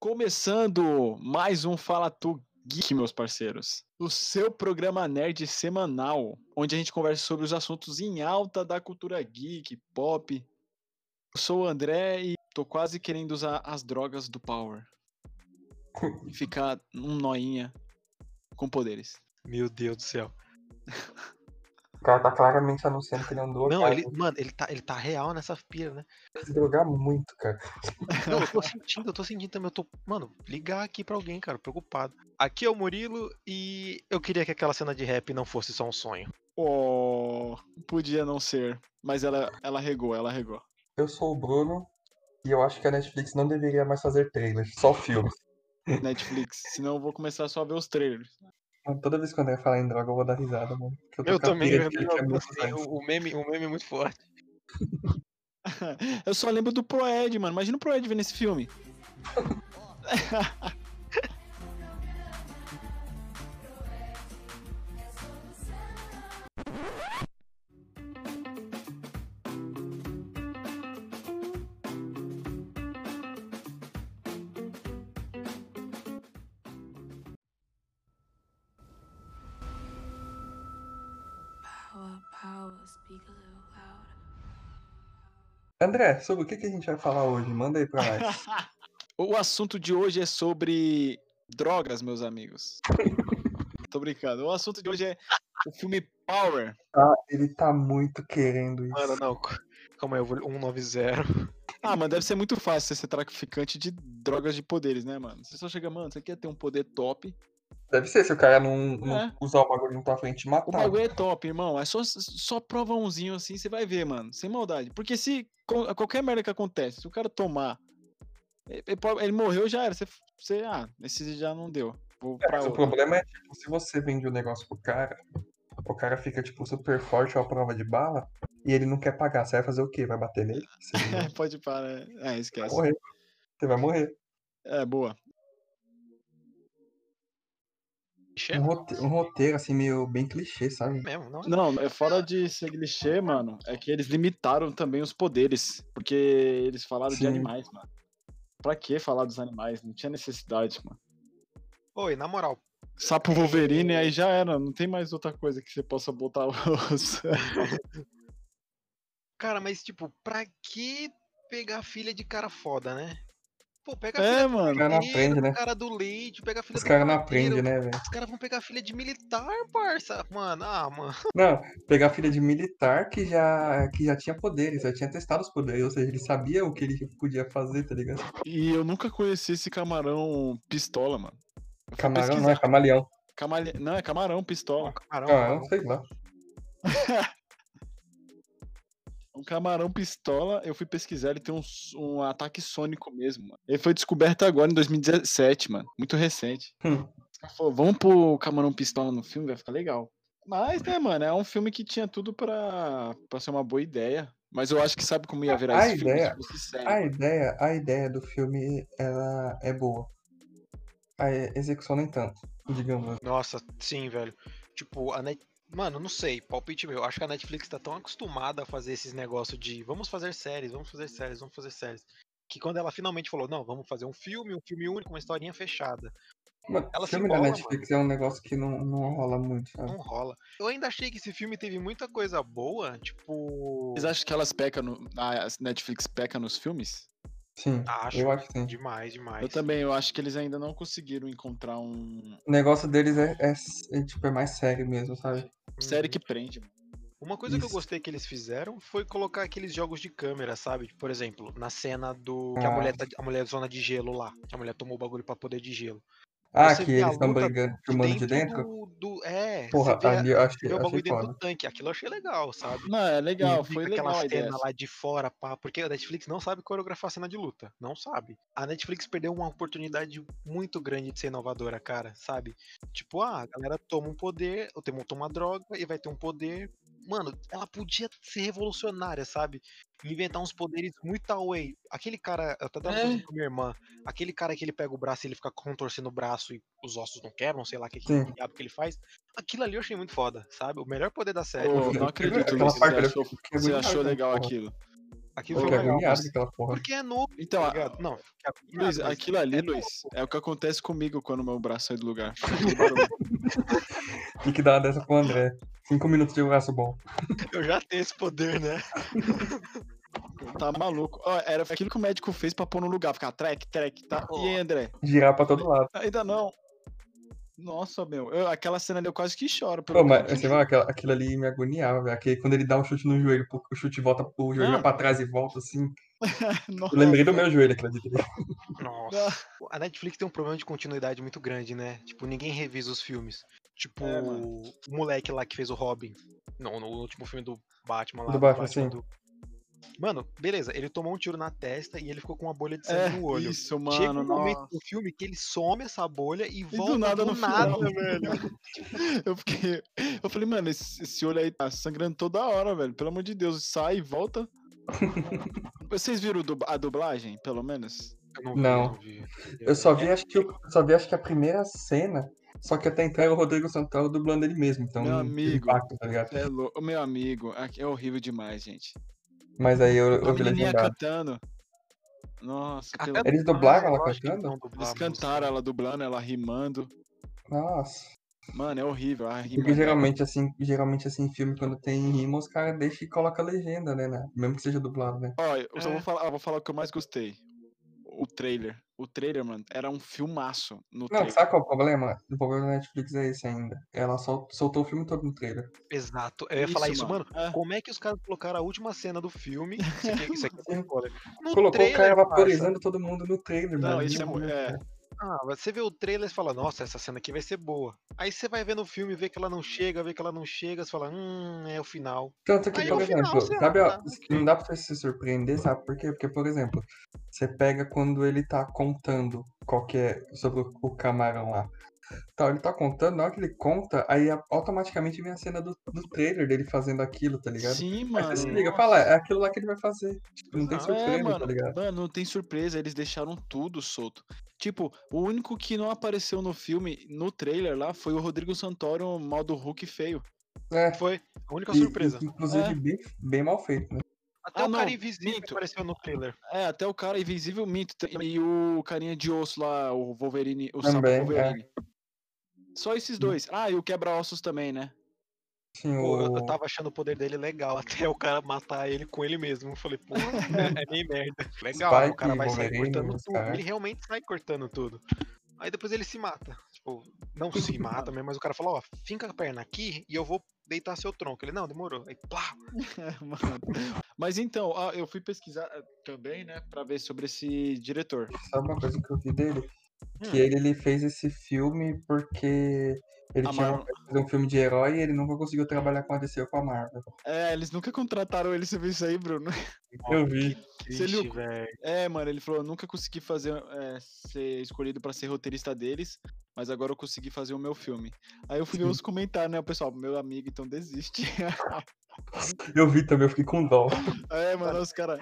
Começando mais um Fala Tu Geek, meus parceiros. O seu programa nerd semanal, onde a gente conversa sobre os assuntos em alta da cultura geek, pop. Eu sou o André e tô quase querendo usar as drogas do Power. E ficar um noinha com poderes. Meu Deus do céu. O cara tá claramente anunciando que ele andou. Não, cara, ele, mano, ele tá, ele tá real nessa pira, né? se drogar muito, cara. Não, eu tô sentindo, eu tô sentindo também. Eu tô, mano, ligar aqui pra alguém, cara, preocupado. Aqui é o Murilo e eu queria que aquela cena de rap não fosse só um sonho. Oh, podia não ser, mas ela, ela regou, ela regou. Eu sou o Bruno e eu acho que a Netflix não deveria mais fazer trailers, só filmes. Netflix, senão eu vou começar só a ver os trailers. Toda vez que o André falar em droga, eu vou dar risada, mano. Eu a também, eu, muito assim, o, o meme, o meme é muito forte. Eu só lembro do Proed, mano. Imagina o Proed vendo esse filme. André, sobre o que, que a gente vai falar hoje? Manda aí pra nós. O assunto de hoje é sobre drogas, meus amigos. Tô brincando. O assunto de hoje é o filme Power. Ah, ele tá muito querendo isso. Mano, não. Calma aí, eu vou 190. Ah, mano, deve ser muito fácil você ser traficante de drogas de poderes, né, mano? Você só chega, mano, você quer ter um poder top. Deve ser se o cara não, não É. usar o bagulho na tua frente e O matar. bagulho é top, irmão. É só, só prova umzinho assim, você vai ver, mano. Sem maldade. Porque se qualquer merda que acontece, se o cara tomar. Ele, ele morreu, já era. Você, você, ah, esse já não deu. É, pra o problema é, tipo, se você vende o negócio pro cara, o cara fica, tipo, super forte à prova de bala e ele não quer pagar. Você vai fazer o quê? Vai bater nele? Você vai Pode parar. É, esquece. morrer. Você vai morrer. É, boa. Um roteiro, um roteiro, assim, meio bem clichê, sabe? mesmo, não? Não, é fora de ser clichê, mano. É que eles limitaram também os poderes. Porque eles falaram de Sim. animais, mano. Pra que falar dos animais? Não tinha necessidade, mano. Oi, na moral, Sapo Wolverine, aí já era. Não tem mais outra coisa que você possa botar os. Cara, mas tipo, pra que pegar a filha de cara foda, né? Pô, pega a É, filha mano. Cara não do aprende, né? cara do leite, pega a filha Os do caras não aprendem, né, velho? Os caras vão pegar a filha de militar, parça. Mano, ah, mano. Não, pegar a filha de militar que já, que já tinha poderes, já tinha testado os poderes, ou seja, ele sabia o que ele podia fazer, tá ligado? E eu nunca conheci esse camarão pistola, mano. Camarão não, é pesquisar. camaleão. Camale- Não, é camarão pistola. Caramba, Ah, eu não sei lá. Um camarão pistola, eu fui pesquisar, ele tem um, um ataque sônico mesmo, mano. Ele foi descoberto agora em 2017, mano. Muito recente. Hum. Falaram, vamos pôr o camarão pistola no filme, vai ficar legal. Mas, né, mano, é um filme que tinha tudo pra, pra ser uma boa ideia. Mas eu acho que sabe como ia virar A esse filme ideia- se fosse sério. A ideia, a ideia do filme, ela é boa. A execução nem tanto, digamos. Nossa, sim, velho. Tipo, a Net... Mano, não sei, palpite meu. Acho que a Netflix tá tão acostumada a fazer esses negócios de vamos fazer séries, vamos fazer séries, vamos fazer séries. Que quando ela finalmente falou, não, vamos fazer um filme, um filme único, uma historinha fechada. Mano, Ela se filme da embola, Netflix é um negócio que não, não rola muito, sabe? Não rola. Eu ainda achei que esse filme teve muita coisa boa, tipo. Vocês acham que elas pecam no. A Netflix peca nos filmes? Sim, Acho. eu acho que sim. Demais, demais. Eu também, eu acho que eles ainda não conseguiram encontrar um. O negócio deles é, é, é, tipo, é mais sério mesmo, sabe? Série Uhum. que prende, mano. Uma coisa que eu Isso. gostei que eles fizeram foi colocar aqueles jogos de câmera, sabe? Por exemplo, na cena do. Que a Ah. mulher tá, a mulher zona de gelo lá. Que a mulher tomou o bagulho pra poder de gelo. Ah, Você que eles estão brigando, filmando de dentro? Do, do- é, Porra, você vê, a- ali eu achei, o bagulho achei dentro foda. do tanque. Aquilo eu achei legal, sabe? Não, é legal, E foi legal aquela a ideia. cena lá de fora, pá, porque a Netflix não sabe coreografar cena de luta, não sabe. A Netflix perdeu uma oportunidade muito grande de ser inovadora, cara, sabe? Tipo, ah, a galera toma um poder, ou tem- toma uma droga e vai ter um poder. Mano, ela podia ser revolucionária, sabe? Inventar uns poderes muito away. Aquele cara, eu até dava É. é. pra minha irmã, aquele cara que ele pega o braço e ele fica contorcendo o braço e os ossos não quebram, sei lá o que, que, diabo que ele faz. Aquilo ali eu achei muito foda, sabe? O melhor poder da série. Pô, não acredito, Luiz, você achou, você achou legal porra. aquilo. Aquilo foi legal. agoniado mas- com aquela porra. Porque é novo, Então, tá a- ligado? Não, agoniado, Luiz, mas aquilo ali, é Luiz, novo. é o que acontece comigo quando meu braço sai do lugar. Tem que dar uma dessa pro André. Cinco minutos de braço bom. Eu já tenho esse poder, né? tá maluco. Ó, era aquilo que o médico fez pra pôr no lugar, ficar trek, trek, tá? E aí, André? Girar pra todo lado. Ainda não. Nossa, meu. eu- aquela cena ali eu quase que choro. Pô, mas você viu, aquela- aquilo ali me agoniava, velho. Aquele- Quando ele dá um chute no joelho, o chute volta, o joelho vai pra trás e volta assim. Nossa. Eu lembrei do meu joelho, ali. Nossa. A Netflix tem um problema de continuidade muito grande, né? Tipo, ninguém revisa os filmes. Tipo, É, o moleque lá que fez o Robin. Não, no último filme do Batman lá. Do Batman, sim. do- Mano, beleza, ele tomou um tiro na testa e ele ficou com uma bolha de sangue É, no olho. isso, Chega mano. um momento nossa. do filme que ele some essa bolha e E volta do nada no nada, final, velho. Eu fiquei. Eu falei, mano, esse, esse olho aí tá sangrando toda hora, velho. Pelo amor de Deus, sai e volta. Vocês viram a dublagem, pelo menos? Eu não vi, Não. não vi. Eu só vi, acho que, eu só vi, acho que a primeira cena. Só que até então era o Rodrigo Santoro dublando ele mesmo. Então Meu amigo. impacto, tá ligado? É lou- o meu amigo, é horrível demais, gente. Mas aí eu, A eu vi legendado. cantando. Nossa, pelo... Eles dublaram ela cantando? eles a cantaram ela dublando, ela rimando. Nossa. Mano, é horrível. A rima Porque geralmente, assim, geralmente, assim, filme, quando tem rima, os caras deixam e colocam legenda, né, né? Mesmo que seja dublado, né? Ó, eu só É. vou falar, vou falar o que eu mais gostei. O trailer. O trailer, mano, era um filmaço no Não, trailer. sabe qual é o problema? O problema da Netflix é esse ainda. Ela sol- soltou o filme todo no trailer. Exato. Eu ia falar isso, mano. É. Como é que os caras colocaram a última cena do filme? Isso aqui, isso aqui é Sim. spoiler. No Colocou o cara vaporizando todo mundo no trailer, Não, mano. isso é Tipo, é. Ah, você vê o trailer e fala, nossa, essa cena aqui vai ser boa. Aí você vai ver no filme, vê que ela não chega, vê que ela não chega, você fala, hum, é o final. Tanto que, Aí, por final, exemplo, você sabe, ó, tá, não dá pra você se surpreender, sabe por quê? Porque, por exemplo, você pega quando ele tá contando qualquer sobre o- o camarão lá. Então, ele tá contando, na hora que ele conta, aí automaticamente vem a cena do, do trailer dele fazendo aquilo, tá ligado? Sim, Aí mano. você se liga fala, é aquilo lá que ele vai fazer. Tipo, não tem Exato. É, surpresa, mano, tá ligado? mano, não tem surpresa, eles deixaram tudo solto. Tipo, o único que não apareceu no filme, no trailer lá, foi o Rodrigo Santoro, mal do Hulk feio. É, Foi a única e- surpresa. inclusive É. bem, bem mal feito, né? Até Ah, o cara não, invisível minto. apareceu no trailer. É, até o cara invisível minto. E o carinha de osso lá, o Wolverine, o sapo Também, é. Só esses dois. Ah, e o quebra-ossos também, né? Sim, Pô, eu, o... eu tava achando o poder dele legal, até o cara matar ele com ele mesmo. Eu falei, pô, é, meio merda. Legal, o Spike, cara vai sair cortando tudo. caras. Ele realmente sai cortando tudo. Aí depois ele se mata. Tipo, não se mata mesmo, mas o cara falou, ó, finca a perna aqui e eu vou deitar seu tronco. Ele, não, demorou. Aí, plá, Mano. Mas então, eu fui pesquisar eh, também, né, pra ver sobre esse diretor. Sabe uma coisa que eu vi dele? Hum. Que ele, ele fez esse filme porque ele A tinha vontade de fazer um filme de herói e ele nunca conseguiu trabalhar com a DC ou com a Marvel. É, eles nunca contrataram ele, você viu isso aí, Bruno? Eu vi. Triste, velho. É, mano, ele falou, eu nunca consegui fazer, é, ser escolhido pra ser roteirista deles, mas agora eu consegui fazer o meu filme. Aí eu fui ver os comentários, né, o pessoal, meu amigo, então desiste. Eu vi também, eu fiquei com dó. é, mano, os caras,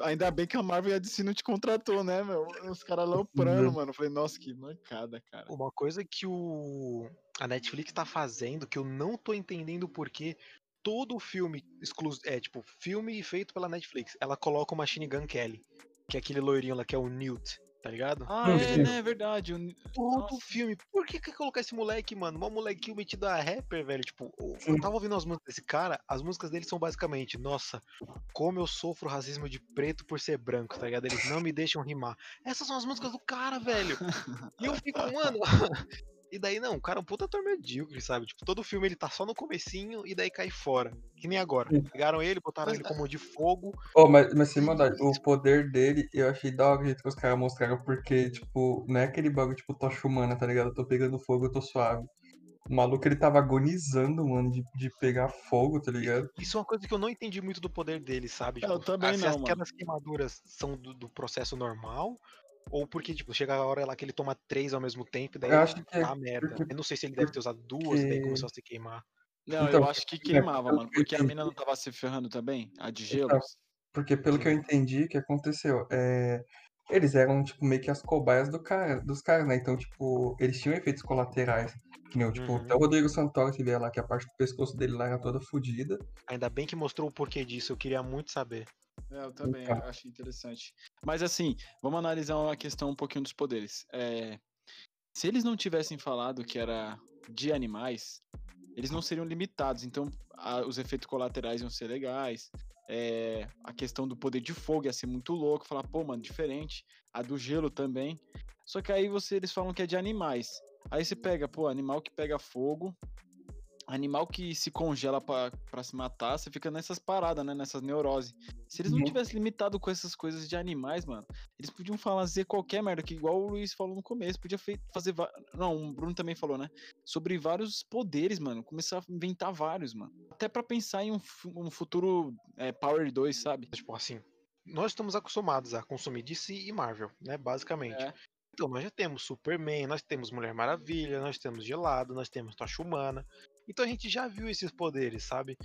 ainda bem que a Marvel e a DC não te contratou, né, meu? Os caras aloprando, Uhum. mano. Eu falei, nossa, que mancada, cara. Uma coisa que o a Netflix tá fazendo que eu não tô entendendo porque todo filme exclusivo, é tipo, filme feito pela Netflix, ela coloca o Machine Gun Kelly, que é aquele loirinho lá que é o Newt, tá ligado? Ah, é, né, é verdade. o- Todo Nossa. filme. Por que quer colocar esse moleque, mano? Uma molequinho metido a rapper, velho. Tipo, Sim. eu tava ouvindo as músicas desse cara, as músicas dele são basicamente, nossa, como eu sofro racismo de preto por ser branco, tá ligado? Eles não me deixam rimar. Essas são as músicas do cara, velho. E eu fico, mano. E daí, não, o cara é um puta ator medíocre, sabe? Tipo, todo filme ele tá só no comecinho e daí cai fora. Que nem agora. Pegaram ele, botaram ele como de fogo. Oh, mas, mas sem maldade, o poder dele, eu achei da hora jeito que os caras mostraram, porque, tipo, não é aquele bagulho, tipo, tocha humana, tá ligado? Eu tô pegando fogo, eu tô suave. O maluco, ele tava agonizando, mano, de, de pegar fogo, tá ligado? Isso é uma coisa que eu não entendi muito do poder dele, sabe? Eu também se não, mano. aquelas queimaduras são do, do processo normal, ou porque, tipo, chega a hora lá que ele toma três ao mesmo tempo, e daí Eu acho que é merda. porque- Eu não sei se ele deve ter usado duas, e daí começou a se queimar. Não, Então, eu acho que é, queimava, mano, porque a mina não tava se ferrando também, a de Então, gelos. Porque pelo que eu entendi, o que aconteceu? É, eles eram, tipo, meio que as cobaias do cara, dos caras, né? Então, tipo, eles tinham efeitos colaterais. Que nem, tipo, Uhum. até o Rodrigo Santoro, que vê lá, que a parte do pescoço dele lá era toda fodida. Ainda bem que mostrou o porquê disso, eu queria muito saber. É, eu também Então. acho interessante. Mas assim, vamos analisar uma questão um pouquinho dos poderes. É, se eles não tivessem falado que era de animais, eles não seriam limitados. Então, a- os efeitos colaterais iam ser legais. é, a questão do poder de fogo ia ser muito louco. Falar, pô, mano, diferente. A do gelo também. Só que aí você, eles falam que é de animais. Aí você pega, pô, animal que pega fogo, animal que se congela pra pra se matar, você fica nessas paradas, né? Nessas neuroses. Se eles não Uhum. tivessem limitado com essas coisas de animais, mano, eles podiam fazer qualquer merda, que igual o Luiz falou no começo, podia fazer. Não, o Bruno também falou, né? Sobre vários poderes, mano. Começar a inventar vários, mano. Até pra pensar em um, um futuro é, Power 2, sabe? Tipo assim, nós estamos acostumados a consumir DC e Marvel, né? Basicamente. É. Então, nós já temos Superman, nós temos Mulher Maravilha, nós temos Gelado, nós temos Tocha Humana. Então a gente já viu esses poderes, sabe?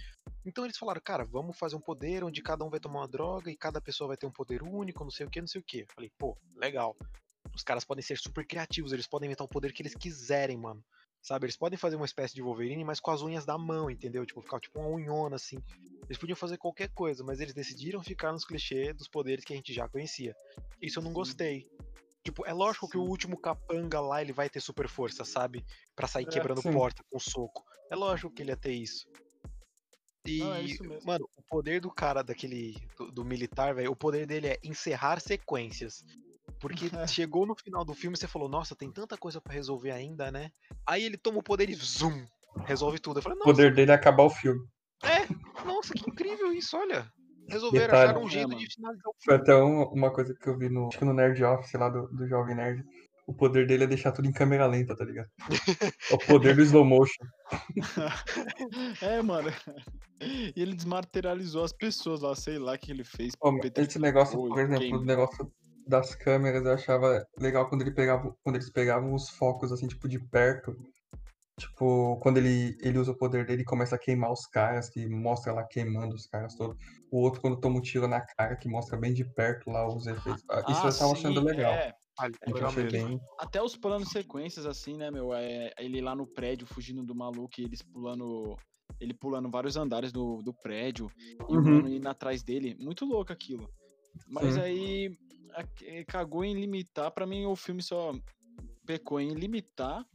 Então eles falaram, cara, vamos fazer um poder onde cada um vai tomar uma droga e cada pessoa vai ter um poder único, não sei o que, não sei o que. Falei, pô, legal. Os caras podem ser super criativos, eles podem inventar o poder que eles quiserem, mano. Sabe? Eles podem fazer uma espécie de Wolverine, mas com as unhas da mão, entendeu? Tipo, ficar tipo uma unhona assim. Eles podiam fazer qualquer coisa, mas eles decidiram ficar nos clichês dos poderes que a gente já conhecia. Isso eu não gostei. Tipo, é lógico que o Sim. último capanga lá ele vai ter super força, sabe? Pra sair É, quebrando sim. porta com soco. É lógico que ele ia ter isso. E, Não, é mano, o poder do cara daquele. do, do militar, velho, o poder dele é encerrar sequências. Porque chegou no final do filme e você falou, nossa, tem tanta coisa pra resolver ainda, né? Aí ele toma o poder e zoom, resolve tudo. Eu falei, O nossa, poder dele é acabar o filme. nossa, que incrível isso, olha. Resolveram, Detalhe. acharam um É, jeito de finalizar o Foi filme. até um- uma coisa que eu vi no, acho que no Nerd Office lá do, do Jovem Nerd. O poder dele é deixar tudo em câmera lenta, tá ligado? É o poder do slow motion. É, mano. E ele desmaterializou as pessoas lá, sei lá o que ele fez. Mas esse negócio, por exemplo, o negócio das câmeras, eu achava legal quando ele pegava, quando eles pegavam os focos assim, tipo, de perto. Tipo, quando ele, ele usa o poder dele e começa a queimar os caras, que mostra lá queimando os caras todos. O outro quando toma um tiro na cara, que mostra bem de perto lá os efeitos. Ah, Isso Ah, eu tava achando legal. é. Ah, bem. Até os planos sequências, assim, né, meu? É, ele lá no prédio, fugindo do maluco, e eles pulando. Ele pulando vários andares do, do prédio e o Uhum. mano indo atrás dele. Muito louco aquilo. Mas Sim. aí a- cagou em limitar. Pra mim, o filme só pecou em limitar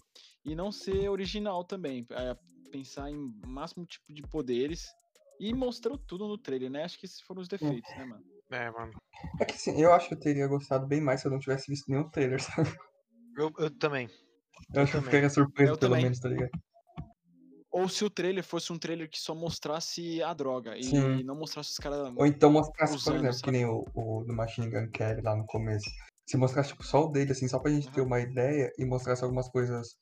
e não ser original também. É, pensar em máximo tipo de poderes. E mostrou tudo no trailer, né? Acho que esses foram os defeitos, né, mano? É, mano. É que assim, eu acho que eu teria gostado bem mais se eu não tivesse visto nenhum trailer, sabe? Eu, eu também. Eu acho que eu também. ficaria surpreso, Eu pelo também. menos, tá ligado? Ou se o trailer fosse um trailer que só mostrasse a droga e Sim. não mostrasse os caras. Ou então mostrasse, por Usando, exemplo, que sabe? nem o, o do Machine Gun Kelly lá no começo. Se mostrasse tipo, só o dele, assim, só pra gente ter Aham. uma ideia e mostrasse algumas coisas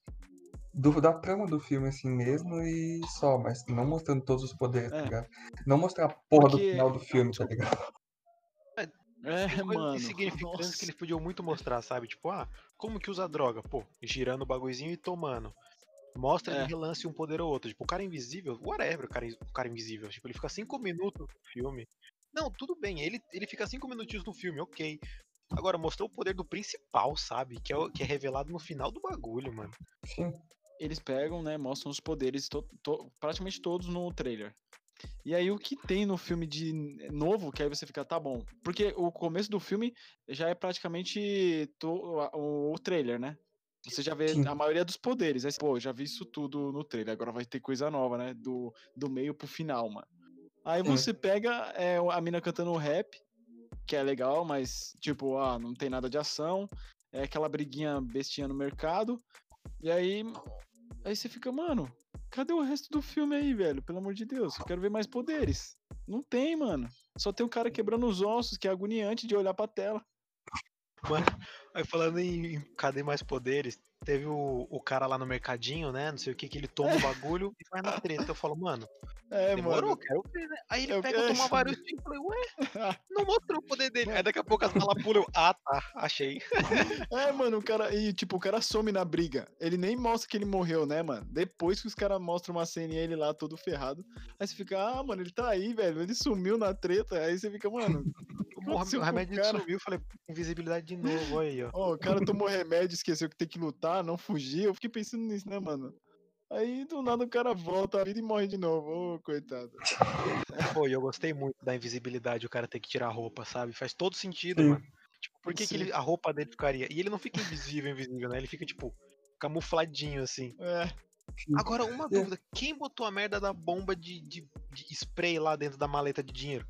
do, da trama do filme, assim mesmo, e só, mas não mostrando todos os poderes, tá É. ligado? Não mostrar a porra Porque- do final do filme, tá ligado? É, coisas mano. insignificantes nossa. que eles podiam muito mostrar, sabe? Tipo, ah, como que usa droga? Pô, girando o bagulhozinho e tomando. Mostra É. de relance um poder ou outro. Tipo, o cara invisível, whatever, o cara, o cara invisível. Tipo, ele fica cinco minutos no filme. Não, tudo bem, ele, ele fica cinco minutinhos no filme, ok. Agora, mostrou o poder do principal, sabe? Que é, o- que é revelado no final do bagulho, mano. Sim. Eles pegam, né? Mostram os poderes to- to- praticamente todos no trailer. E aí o que tem no filme de novo, que aí você fica, tá bom. Porque o começo do filme já é praticamente to- o, o trailer, né? Você já vê Sim. a maioria dos poderes. Aí, pô, já vi isso tudo no trailer. Agora vai ter coisa nova, né? Do, do meio pro final, mano. Aí Sim. você pega é, a mina cantando rap, que é legal, mas, tipo, ah, não tem nada de ação. É aquela briguinha bestinha no mercado. E aí. Aí você fica, mano, cadê o resto do filme aí, velho? Pelo amor de Deus, eu quero ver mais poderes. Não tem, mano. Só tem um cara quebrando os ossos, que é agoniante de olhar pra tela. Mano, aí falando em em cadê mais poderes, teve o, o cara lá no mercadinho, né? Não sei o que, que ele toma o bagulho e vai na treta. Eu falo, mano, É, demorou, mano. quero ver, né? Aí ele Eu pega, toma vários tiros. Eu falei, ué, não mostrou o poder dele. Aí daqui a pouco as balas pulam. Eu, ah, tá, achei. É, mano, o cara. E, tipo, o cara some na briga. Ele nem mostra que ele morreu, né, mano? Depois que os caras mostram uma cena e ele lá todo ferrado. Aí você fica, ah, mano, ele tá aí, velho. Ele sumiu na treta. Aí você fica, mano. O, que morre- aconteceu o com remédio cara? sumiu. Falei, invisibilidade de novo, olha aí, ó. Ó, o cara tomou remédio, esqueceu que tem que lutar, não fugir. Eu fiquei pensando nisso, né, mano? Aí do nada o cara volta a vida e morre de novo. Ô, coitado. Pô, e eu gostei muito da invisibilidade, o cara ter que tirar a roupa, sabe? Faz todo sentido, Sim. mano. Tipo, por que, que ele- a roupa dele ficaria? E ele não fica invisível, invisível, né? Ele fica, tipo, camufladinho, assim. É. Agora, uma É. dúvida: quem botou a merda da bomba de, de, de spray lá dentro da maleta de dinheiro?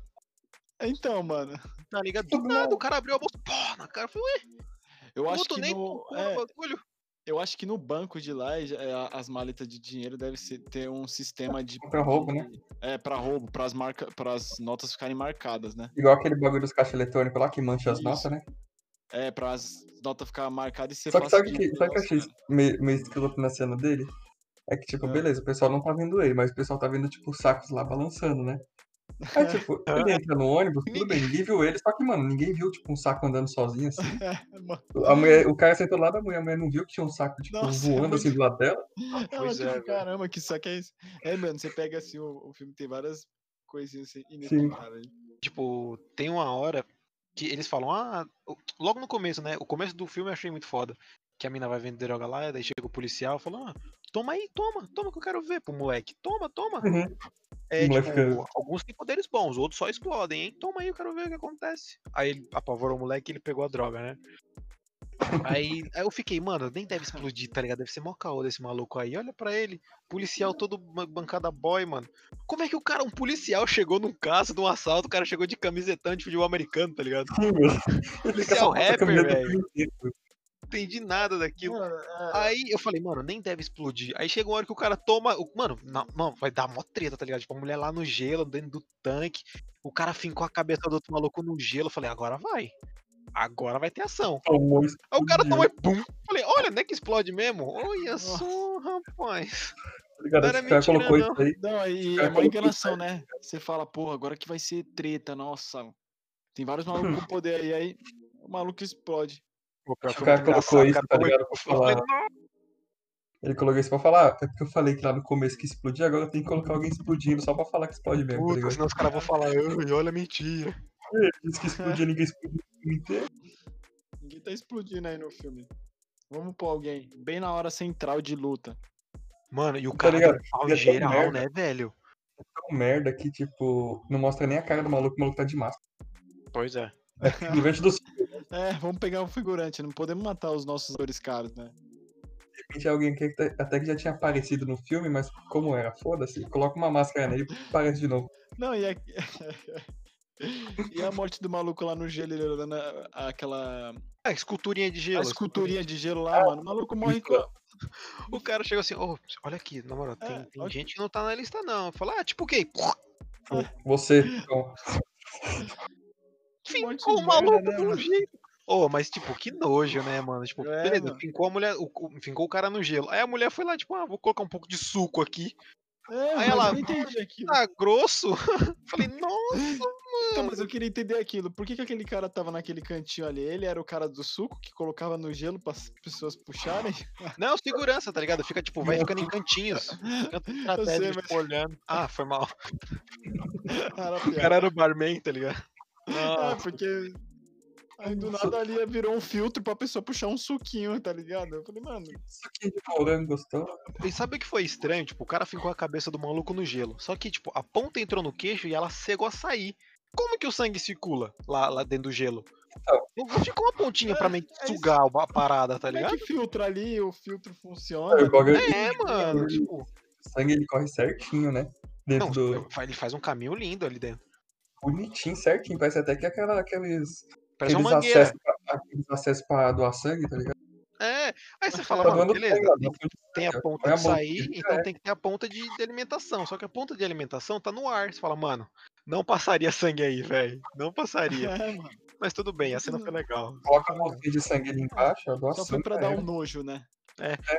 Então, mano. Tá ligado? Do nada, o cara abriu a bolsa, pô, na cara, eu falei, ué, Eu acho que nem no. é, bagulho. eu acho que no banco de lá, é, as maletas de dinheiro devem ser, ter um sistema de. Pra roubo, né? É, pra roubo, pras, marca, pras notas ficarem marcadas, né? Igual aquele bagulho dos caixas eletrônicos lá que mancha as Isso. notas, né? É, pras notas ficarem marcadas e ser Só que sabe o que, sabe o que eu achei meio, meio escroto na cena dele? É que, tipo, Ah. beleza, o pessoal não tá vendo ele, mas o pessoal tá vendo, tipo, os sacos lá balançando, né? Aí, tipo, ele entra no ônibus, tudo bem, ninguém viu ele, só que, mano, ninguém viu, tipo, um saco andando sozinho, assim. É. A mulher, o cara sentou lá da mulher, a mulher não viu que tinha um saco, tipo, Nossa, é voando assim do lado dela. Ela, Pois tipo, é, caramba, que saco é esse? É, mano, você pega assim, o, o filme tem várias coisinhas assim, inexplicáveis. Tipo, tem uma hora que eles falam, ah, logo no começo, né? O começo do filme eu achei muito foda. Que a mina vai vender droga lá, daí chega o policial e fala, ah, toma aí, toma, toma que eu quero ver pro moleque. Toma, toma. Uhum. É, tipo, fica- alguns têm poderes bons, outros só explodem, hein? Toma aí, eu quero ver o que acontece. Aí ele apavorou o moleque e ele pegou a droga, né? Aí, aí eu fiquei, mano, nem deve explodir, tá ligado? Deve ser mó caô desse maluco aí. Olha pra ele, policial todo ba- bancada boy, mano. Como é que o cara, um policial, chegou num caso de um assalto, o cara chegou de camisetão de futebol americano, tá ligado? Sim, Policial rapper, velho. Entendi nada daquilo. Mano, é, Aí eu falei, mano, nem deve explodir. Aí chegou uma hora que o cara toma. o- Mano, não, não, vai dar mó treta, tá ligado? Tipo, a mulher lá no gelo, dentro do tanque. O cara fincou a cabeça do outro maluco no gelo. Eu falei, agora vai. Agora vai ter ação. Tomou. Aí o cara tomou e pum. Falei, olha, não é que explode mesmo? Olha só, rapaz. tá ligado? não era mentira, colocou não. isso aí. Não, e é uma enganação, né? Você fala, porra, agora que vai ser treta, nossa. Tem vários malucos com poder aí, aí o maluco explode. O cara colocou isso, tá e ligado? Pra Eu falar. Ele colocou isso pra falar, ah, é porque eu falei que lá no começo que explodia, agora eu tenho que colocar alguém explodindo só pra falar que explode mesmo, tá Puta, ligado? senão os caras vão falar, "Ai, olha, mentira. Ele disse que explodia, ninguém explodiu o filme inteiro. Ninguém tá explodindo aí no filme. Vamos pôr alguém bem na hora central de luta. Mano, e o Tá cara E é em tão geral, merda. né, velho? Tão merda que, tipo, não mostra nem a cara do maluco, o maluco tá de máscara. Pois é. No vento dos É, vamos pegar um figurante, não podemos matar os nossos atores caros, né? repente é alguém que até- até que já tinha aparecido no filme, mas como era, foda-se, coloca uma máscara nele e aparece de novo. Não, e a... e a morte do maluco lá no gelo, ele olhando a- aquela Ah, esculturinha de a gelo. esculturinha de gelo lá, mano. O maluco morre com. a- O cara chegou assim, ô, olha aqui, na moral, tem, É, tem gente que não tá na lista não. Fala, ah, tipo o quê? Você, então, Fincou o de maluco né, de um mano? jeito. Ô, mas tipo, que nojo, né, mano? Tipo, É, beleza, mano. fincou a mulher, o, o- fincou o cara no gelo. Aí a mulher foi lá, tipo, ah, vou colocar um pouco de suco aqui. É, Aí mas ela- eu não entendi aquilo. Tá grosso? Falei, nossa, Então, mas eu queria entender aquilo. Por que, que aquele cara tava naquele cantinho ali? Ele era o cara do suco que colocava no gelo para as pessoas puxarem? Não, segurança, tá ligado? Fica, tipo, vai ficando em cantinhos. Estratégico, mas- tipo, olhando. Ah, foi mal. Era O cara era o barman, tá ligado? É, Nossa. porque. Aí do nada ali virou um filtro pra pessoa puxar um suquinho, tá ligado? Eu falei, mano, suquinho de morango gostou. E sabe o que foi estranho? Tipo, o cara fincou a cabeça do maluco no gelo. Só que, tipo, a ponta entrou no queixo e ela cegou a sair. Como que o sangue circula lá, lá dentro do gelo? Então. Não ficou uma pontinha pra meio que é isso. sugar a parada, tá como é ligado? que filtra ali, o filtro funciona? O bagulho- É, mano. o Tipo, sangue ele corre certinho, né? Dentro não, do. ele faz um caminho lindo ali dentro. Bonitinho, certinho. Parece até que é aquela, aqueles. Parece aqueles acessos, pra, aqueles acessos pra doar sangue, tá ligado? É. Aí você fala, Tá mano, doando beleza. Tem, tem a ponta de sair, então é. tem que ter a ponta de, de alimentação. Só que a ponta de alimentação tá no ar. Você fala, mano, não passaria sangue aí, velho. Não passaria. É, mano. Mas tudo bem, a cena foi legal. Coloca a mãozinha de sangue ali embaixo, doa Só foi pra dar um nojo, né?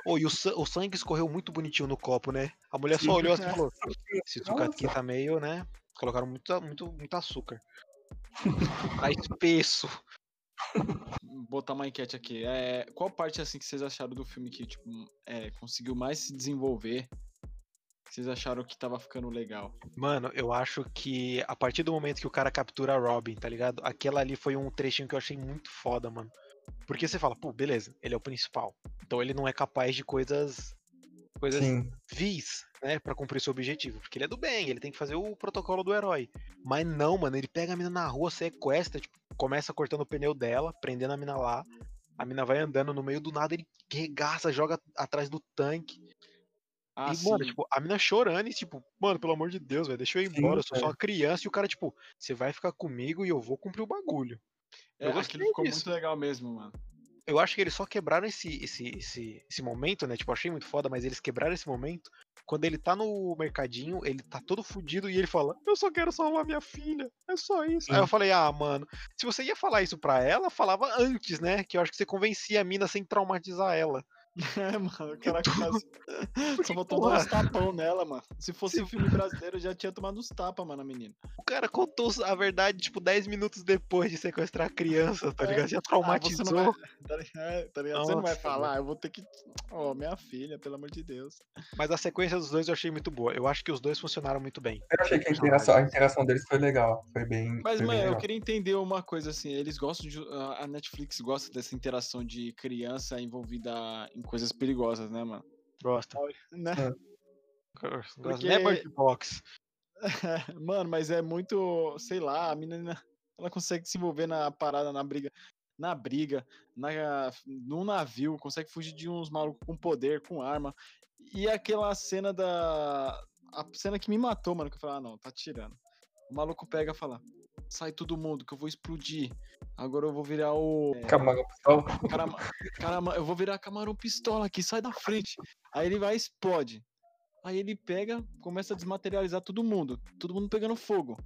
Ô, e o, sa- o sangue escorreu muito bonitinho no copo, né? A mulher só Sim. olhou assim e falou: esse Nossa. aqui tá meio, né? Colocaram muito, muito, muito açúcar. Tá espesso. botar uma enquete aqui. É, qual parte assim que vocês acharam do filme que tipo, é, conseguiu mais se desenvolver? Que vocês acharam que tava ficando legal? Mano, eu acho que a partir do momento que o cara captura a Robin, tá ligado? Aquela ali foi um trechinho que eu achei muito foda, mano. Porque você fala, pô, beleza, ele é o principal. Então ele não é capaz de coisas Coisas Sim. vis, né, pra cumprir seu objetivo. Porque ele é do bem, ele tem que fazer o protocolo do herói. Mas não, mano, ele pega a mina na rua, sequestra, tipo, começa cortando o pneu dela, prendendo a mina lá. A mina vai andando no meio do nada, ele regaça, joga atrás do tanque. Ah, e, mano, sim. tipo, a mina chorando e, tipo, mano, pelo amor de Deus, velho, deixa eu ir Sim, embora, eu sou só velho. uma criança. E o cara, tipo, você vai ficar comigo e eu vou cumprir o bagulho. É, eu gostei aquilo ficou disso. muito legal mesmo, mano. Eu acho que eles só quebraram esse, esse, esse, esse momento, né? Tipo, achei muito foda, mas eles quebraram esse momento quando ele tá no mercadinho, ele tá todo fudido e ele fala: Eu só quero salvar minha filha, é só isso. Aí eu falei: Ah, mano, se você ia falar isso pra ela, falava antes, né? Que eu acho que você convencia a mina sem traumatizar ela. É, mano, o cara quase. Só faltou porra. dar uns tapão nela, mano. Se fosse Se- um filme brasileiro, eu já tinha tomado uns tapas, mano, a menina. O cara contou a verdade, tipo, 10 minutos depois de sequestrar a criança, tá É. ligado? Já Ah, você traumatizou. não vai, tá ligado? Tá ligado? Você não vai falar, eu vou ter que. Ó, minha filha, pelo amor de Deus. Mas a sequência dos dois eu achei muito boa. Eu acho que os dois funcionaram muito bem. Eu achei que a interação, a interação deles foi legal. Foi bem. Mas, foi mano, eu queria entender uma coisa assim. Eles gostam de. A a Netflix gosta dessa interação de criança envolvida em coisas perigosas, né, mano? Gosta. Né? Gosta. Porque- Né, Box? Mano, mas é muito. Sei lá, a menina. Ela consegue se envolver na parada, na briga. Na briga, na, num navio, consegue fugir de uns malucos com poder, com arma. E aquela cena da. A cena que me matou, mano, que eu falei, ah, não, tá tirando. O maluco pega e fala: sai todo mundo, que eu vou explodir. Agora eu vou virar o. Camarão pistola. Caramba, caramba, eu vou virar camarão pistola aqui, sai da frente. Aí ele vai e explode. Aí ele pega, começa a desmaterializar todo mundo. Todo mundo pegando fogo.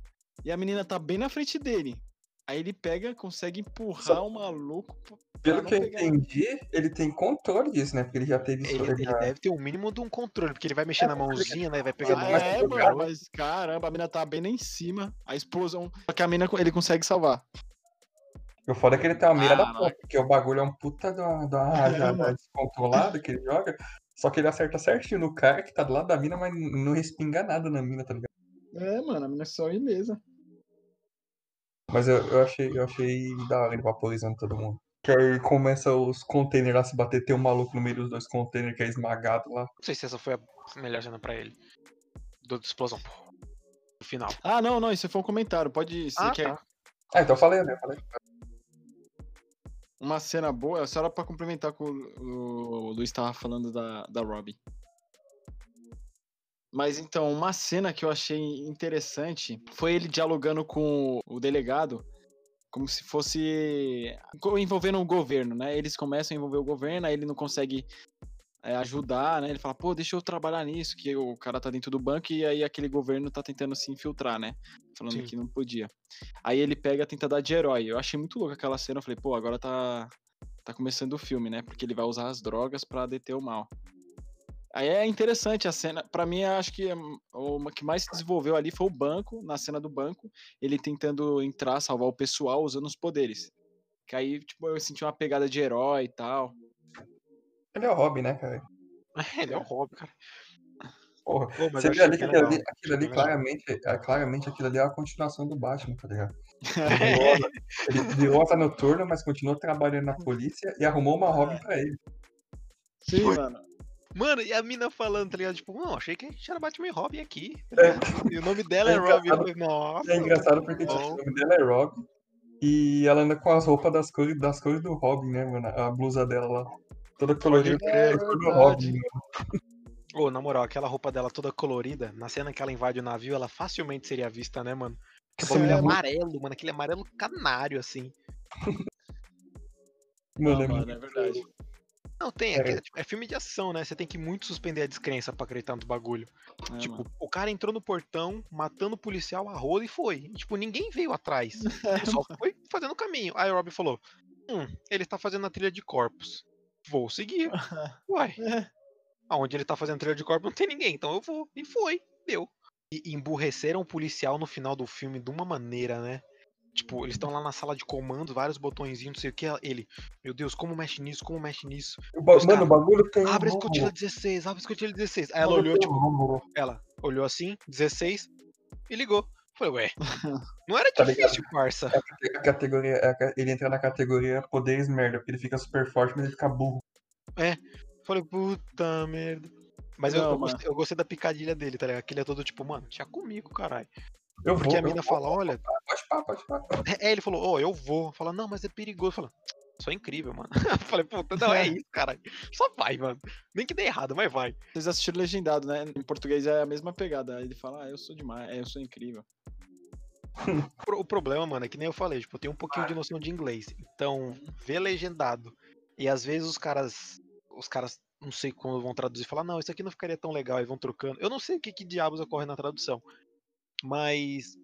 E a menina tá bem na frente dele. Aí ele pega, consegue empurrar Só- o maluco. Pelo que eu entendi, ele tem controle disso, né? Porque ele já teve isso. Ele, ele deve ter o mínimo de um controle, porque ele vai mexer na mãozinha, né? Vai pegar Ah, é, mano, mas caramba, a menina tá bem lá em cima. A explosão. Só que a mina ele consegue salvar. O foda é que ele tem uma mira da Caraca. porra, porque o bagulho é um puta de uma, de uma rajada descontrolada que ele joga. Só que ele acerta certinho no cara que tá do lado da mina, mas não respinga nada na mina, tá ligado? É, mano, a menina é só ilesa. Mas eu, eu achei, eu achei da hora ele vaporizando todo mundo. Que aí começa os containers a se bater, tem um maluco no meio dos dois containers que é esmagado lá. Não sei se essa foi a melhor cena pra ele. Do explosão. pô. No final. Ah, não, não, isso foi um comentário. Pode ser Ah, que é tá. Ah, então eu falei, né? Eu Falei. uma cena boa, só era pra complementar com o, o Luiz tava falando da, da Robin. Mas então, uma cena que eu achei interessante foi ele dialogando com o delegado, como se fosse envolvendo o governo, né? Eles começam a envolver o governo, aí ele não consegue é, ajudar, né? Ele fala, pô, deixa eu trabalhar nisso, que o cara tá dentro do banco e aí aquele governo tá tentando se infiltrar, né? Falando Sim. que não podia. Aí ele pega, tenta dar de herói. Eu achei muito louco aquela cena. Eu falei, pô, agora tá, tá começando o filme, né? Porque ele vai usar as drogas pra deter o mal. Aí é interessante a cena. Pra mim, acho que é o que mais se desenvolveu ali foi o banco, na cena do banco, ele tentando entrar, salvar o pessoal usando os poderes. Que aí, tipo, eu senti uma pegada de herói e tal. Ele é o Robin, né, cara? ele é o Robin, cara. Porra. Pô, Você achei ali que aquilo ali, aquilo ali claramente, é, claramente aquilo ali é a continuação do Batman, tá ligado? Ele virou asa noturna, mas continuou trabalhando na polícia e arrumou uma Robin pra ele. Sim, Foi. mano. Mano, e a mina falando, tá ligado? Tipo, não, achei que a gente era Batman e Robin aqui. tá É. E o nome dela é É Robin. Falei, nossa. É engraçado porque tipo, o nome dela é Robin e ela anda com as roupas das cores, das cores do Robin, né, mano? A blusa dela lá. Toda colorida. a cor do. Robin, mano. Ô, na moral, aquela roupa dela toda colorida, na cena que ela invade o navio, ela facilmente seria vista, né, mano? Que bagulho é, amarelo, mano. Aquele amarelo canário, assim. Mano, Não, é mano, é verdade. Não, tem. É. É, que- é filme de ação, né? Você tem que muito suspender a descrença pra acreditar no bagulho. É, tipo, mano. o cara entrou no portão, matando o policial a roda e foi. E, tipo, ninguém veio atrás. Ele só foi fazendo o caminho. Aí o Robin falou: Hum, ele tá fazendo a trilha de corpos. Vou seguir. Uai, É. aonde ele tá fazendo trilha de corpos não tem ninguém, então eu vou. E foi, deu. E emburreceram o policial no final do filme de uma maneira, né? Tipo, eles estão lá na sala de comando, vários botõezinhos, não sei o que. Ele, meu Deus, como mexe nisso, como mexe nisso. O ba- Os Mano, o bagulho tem. Abre a escotilha número. 16, abre a escotilha 16. Aí ela olhou, tem tipo, ela olhou assim, 16, e ligou. Falei, ué, não era Tá ligado? difícil, parça. A categoria, a ca- ele entra na categoria poderes merda, porque ele fica super forte, mas ele fica burro. Falei, puta merda. Mas eu, Não, eu mano. gostei, eu gostei da picadilha dele, tá ligado? Que ele é todo tipo, mano, tinha comigo, caralho. Eu Porque vou, a eu mina vou, fala, olha, Pode pá, pode pá. É, ele falou, ó, eu vou. Fala, não, mas é perigoso. Fala, sou incrível, mano. Eu falei, puta, não é isso, cara. Só vai, mano. Nem que dê errado, mas vai. Vocês assistiram legendado, né? Em português é a mesma pegada. Aí ele fala, ah, eu sou demais, é, eu sou incrível. O pro- O problema, mano, é que nem eu falei, tipo, eu tenho um pouquinho de noção de inglês. Então, ver legendado. E às vezes os caras. Os caras, não sei como vão traduzir, falar, não, isso aqui não ficaria tão legal, e vão trocando. Eu não sei o que, que diabos ocorre na tradução. Mas.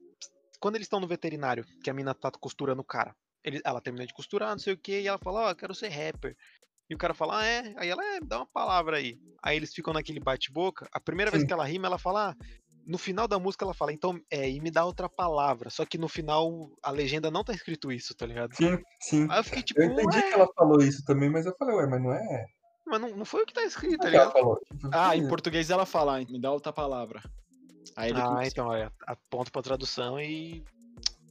Quando eles estão no veterinário, que a mina tá costurando o cara. Ele, ela termina de costurar, não sei o que, e ela fala, ó, eu quero ser rapper. E o cara fala, ah, é? Aí ela, é, dá uma palavra aí. Aí eles ficam naquele bate-boca. A primeira vez Sim. que ela rima, ela fala, ah, no final da música ela fala, então, é, e me dá outra palavra. Só que no final a legenda não tá escrito isso, tá ligado? Sim, sim. Aí eu fiquei tipo, Eu entendi ué, que ela falou isso também, mas eu falei, ué, mas não é. mas não, não foi o que tá escrito, tá é ela ligado? falou? Tipo, Ah, em português ela fala, me dá outra palavra. Aí ele Ah, então, é, a- ponto pra tradução e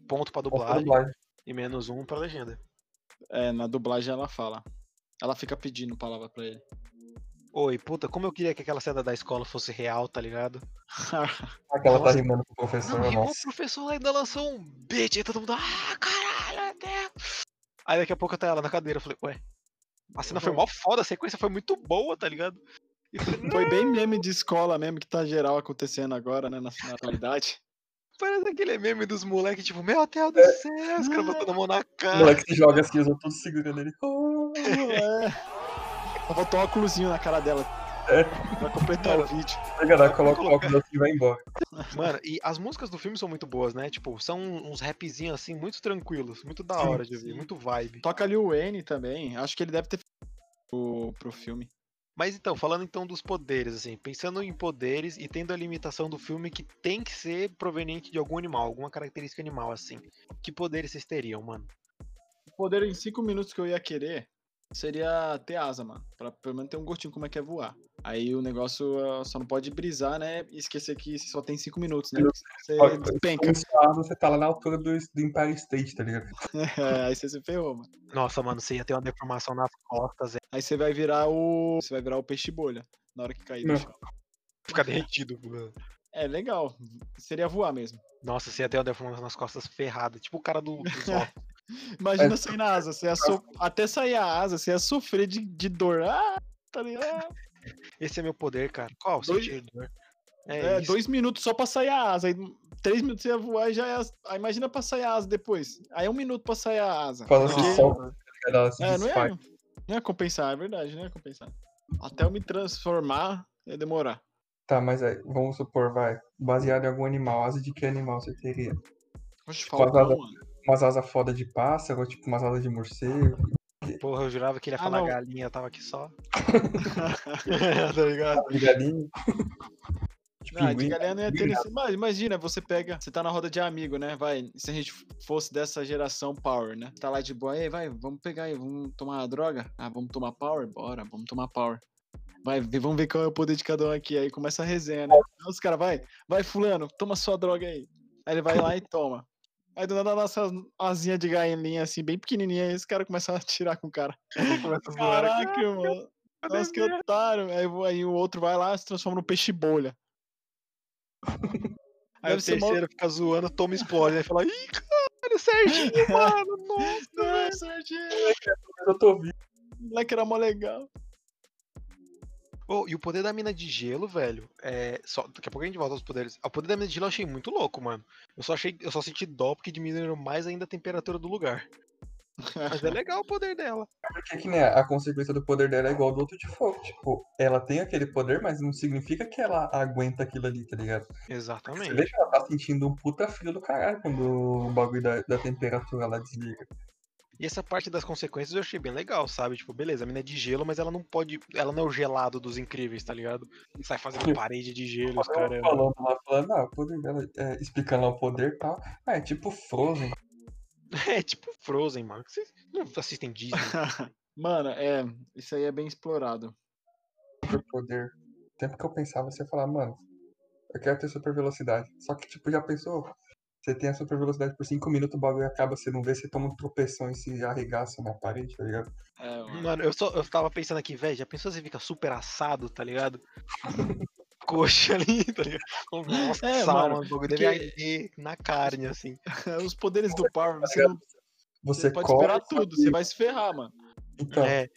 ponto pra dublagem dublagem? e menos um pra legenda. é, na dublagem ela fala. Ela fica pedindo palavra pra ele. Oi, puta, como eu queria que aquela cena da escola fosse real, tá ligado? Aquela tá Nossa. rimando com o professor, Não, rimou, o nossa. professor ainda lançou um beat e todo mundo, ah, caralho, até. Aí daqui a pouco tá ela na cadeira, eu falei, ué, a cena foi mó foda, a sequência foi muito boa, tá ligado? Eu Foi bem meme de escola mesmo que tá geral acontecendo agora, né, na, na atualidade. Parece aquele meme dos moleques, tipo, meu Deus do céu, os caras botando a mão na O cara. moleque se joga assim, outros todos segurando ele. Oh, é. Botou um óculosinho na cara dela. É. Pra completar o vídeo. Lá, coloca o óculos assim e vai embora. Mano, e as músicas do filme são muito boas, né? Tipo, são uns rapzinhos assim, muito tranquilos, muito da Sim, hora de ouvir, sim. muito vibe. Toca ali o N também. Acho que ele deve ter feito pro, pro filme. Mas então, falando então dos poderes, assim, pensando em poderes e tendo a limitação do filme que tem que ser proveniente de algum animal, alguma característica animal, assim. Que poderes vocês teriam, mano? O poder em 5 minutos que eu ia querer seria ter asa, mano. Pra pelo menos ter um gostinho como é que é voar. Aí o negócio ah, só não pode brisar, né? E esquecer que só tem 5 minutos, né? Você despenca. Asa, você tá lá na altura do, do Empire State, tá ligado? É, aí você se ferrou, mano. Nossa, mano, você ia ter uma deformação nas costas, é, Aí você vai virar o. Você vai virar o peixe bolha na hora que cair do Não. chão. ficar derretido, mano. É legal. Seria voar mesmo. Nossa, você ia ter uma deformação nas costas ferrada, tipo o cara do, do. Imagina É. sem na asa. Você ia so- Até sair a asa, você ia sofrer de, de dor. Ah, tá ligado? Esse é meu poder, cara. Qual? Dois- Sentir dor. É, É, dois minutos só pra sair a asa. Aí três minutos você ia voar e já ia. Aí imagina pra sair a asa depois. Aí é um minuto pra sair a asa. Assim, tá É, não ia, não ia compensar, é verdade, não ia compensar. Até eu me transformar, ia demorar. Tá, mas aí, vamos supor, vai. Baseado em algum animal, asa de que animal você teria? Oxe, Tipo. Umas asas foda de pássaro, tipo umas asas de morcego. Porra, eu jurava que ele ia Ah, falar não. galinha, tava aqui só. tá ligado? asa de galinha. De Ah, de pinguim. galinha não ia ter nesse... Mas imagina, você pega, você tá na roda de amigo, né? Vai, se a gente fosse dessa geração power, né? Tá lá de boa, aí, vai, vamos pegar aí, vamos tomar a droga? Ah, vamos tomar power? Bora, vamos tomar power. Vai, vamos ver qual é o poder de cada um aqui. Aí começa a resenha, né? Os caras, vai, vai, fulano, toma sua droga aí. Aí ele vai lá e toma. Aí do nada nossa asinha de galinha assim, bem pequenininha, aí os caras começam a atirar com o cara. Caraca, mano. Nossa, que otário. Aí, aí o outro vai lá e se transforma no peixe bolha. Aí o Deve terceiro fica zoando, toma e explode. Aí fala, ih, caralho, Serginho, mano, nossa, Não. Serginho, eu tô vivo. o moleque era mó legal. Ô, e o poder da mina de gelo, velho, é. Só, daqui a pouco a gente volta aos poderes. O poder da mina de gelo eu achei muito louco, mano. Eu só achei. Eu só senti dó porque diminuíram mais ainda a temperatura do lugar. Mas é legal o poder dela. Porque que nem a, consequência do poder dela é igual do outro de fogo. Tipo, ela tem aquele poder, mas não significa que ela aguenta aquilo ali, tá ligado? Você Exatamente. vê que ela tá sentindo um puta frio do caralho quando o bagulho da, da temperatura lá desliga. E essa parte das consequências eu achei bem legal, sabe? Tipo, beleza, a mina é de gelo, mas ela não pode. Ela não é o gelado dos incríveis, tá ligado? Sai fazendo parede de gelo, os caras. Falando lá, falando, ah, o poder dela, é, explicando lá o poder e tal. Ah, é tipo Frozen. É tipo Frozen, mano. Vocês não assistem Disney? Mano, é. Isso aí é bem explorado. super poder. O tempo que eu pensava, você ia falar, mano, eu quero ter super velocidade. Só que, tipo, já pensou? Você tem a super velocidade por 5 minutos, o bagulho acaba, você não vê, você toma um tropeção e se arregaça na parede, tá ligado? É, mano. Mano, eu, só, eu tava pensando aqui, velho, já pensou se fica super assado, tá ligado? Coxa ali, tá ligado? Nossa, É, sal, mano, o deve arder na carne, assim. Os poderes do Power, você, não, Você, você pode corre, esperar tudo, você vai se ferrar, mano. Então, É,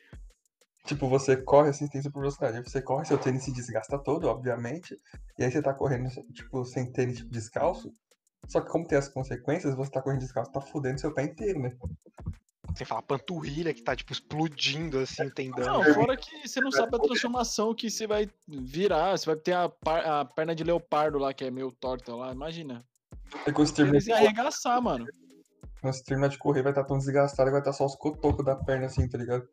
tipo, você corre assim, tem super velocidade. Aí você corre, seu tênis se desgasta todo, obviamente. E aí você tá correndo, tipo, sem tênis, tipo, descalço. Só que como tem as consequências, você tá correndo descalço, tá fudendo seu pé inteiro, né? sem falar panturrilha que tá, tipo, explodindo, assim, tendão. Não, fora que você não sabe a transformação que você vai virar. Você vai ter a, par- a perna de leopardo lá, que é meio torta lá. Imagina. Aí quando você terminar Eles de, arregaçar, mano. quando você terminar de correr, vai estar tão desgastado que vai estar só os cotocos da perna assim, tá ligado?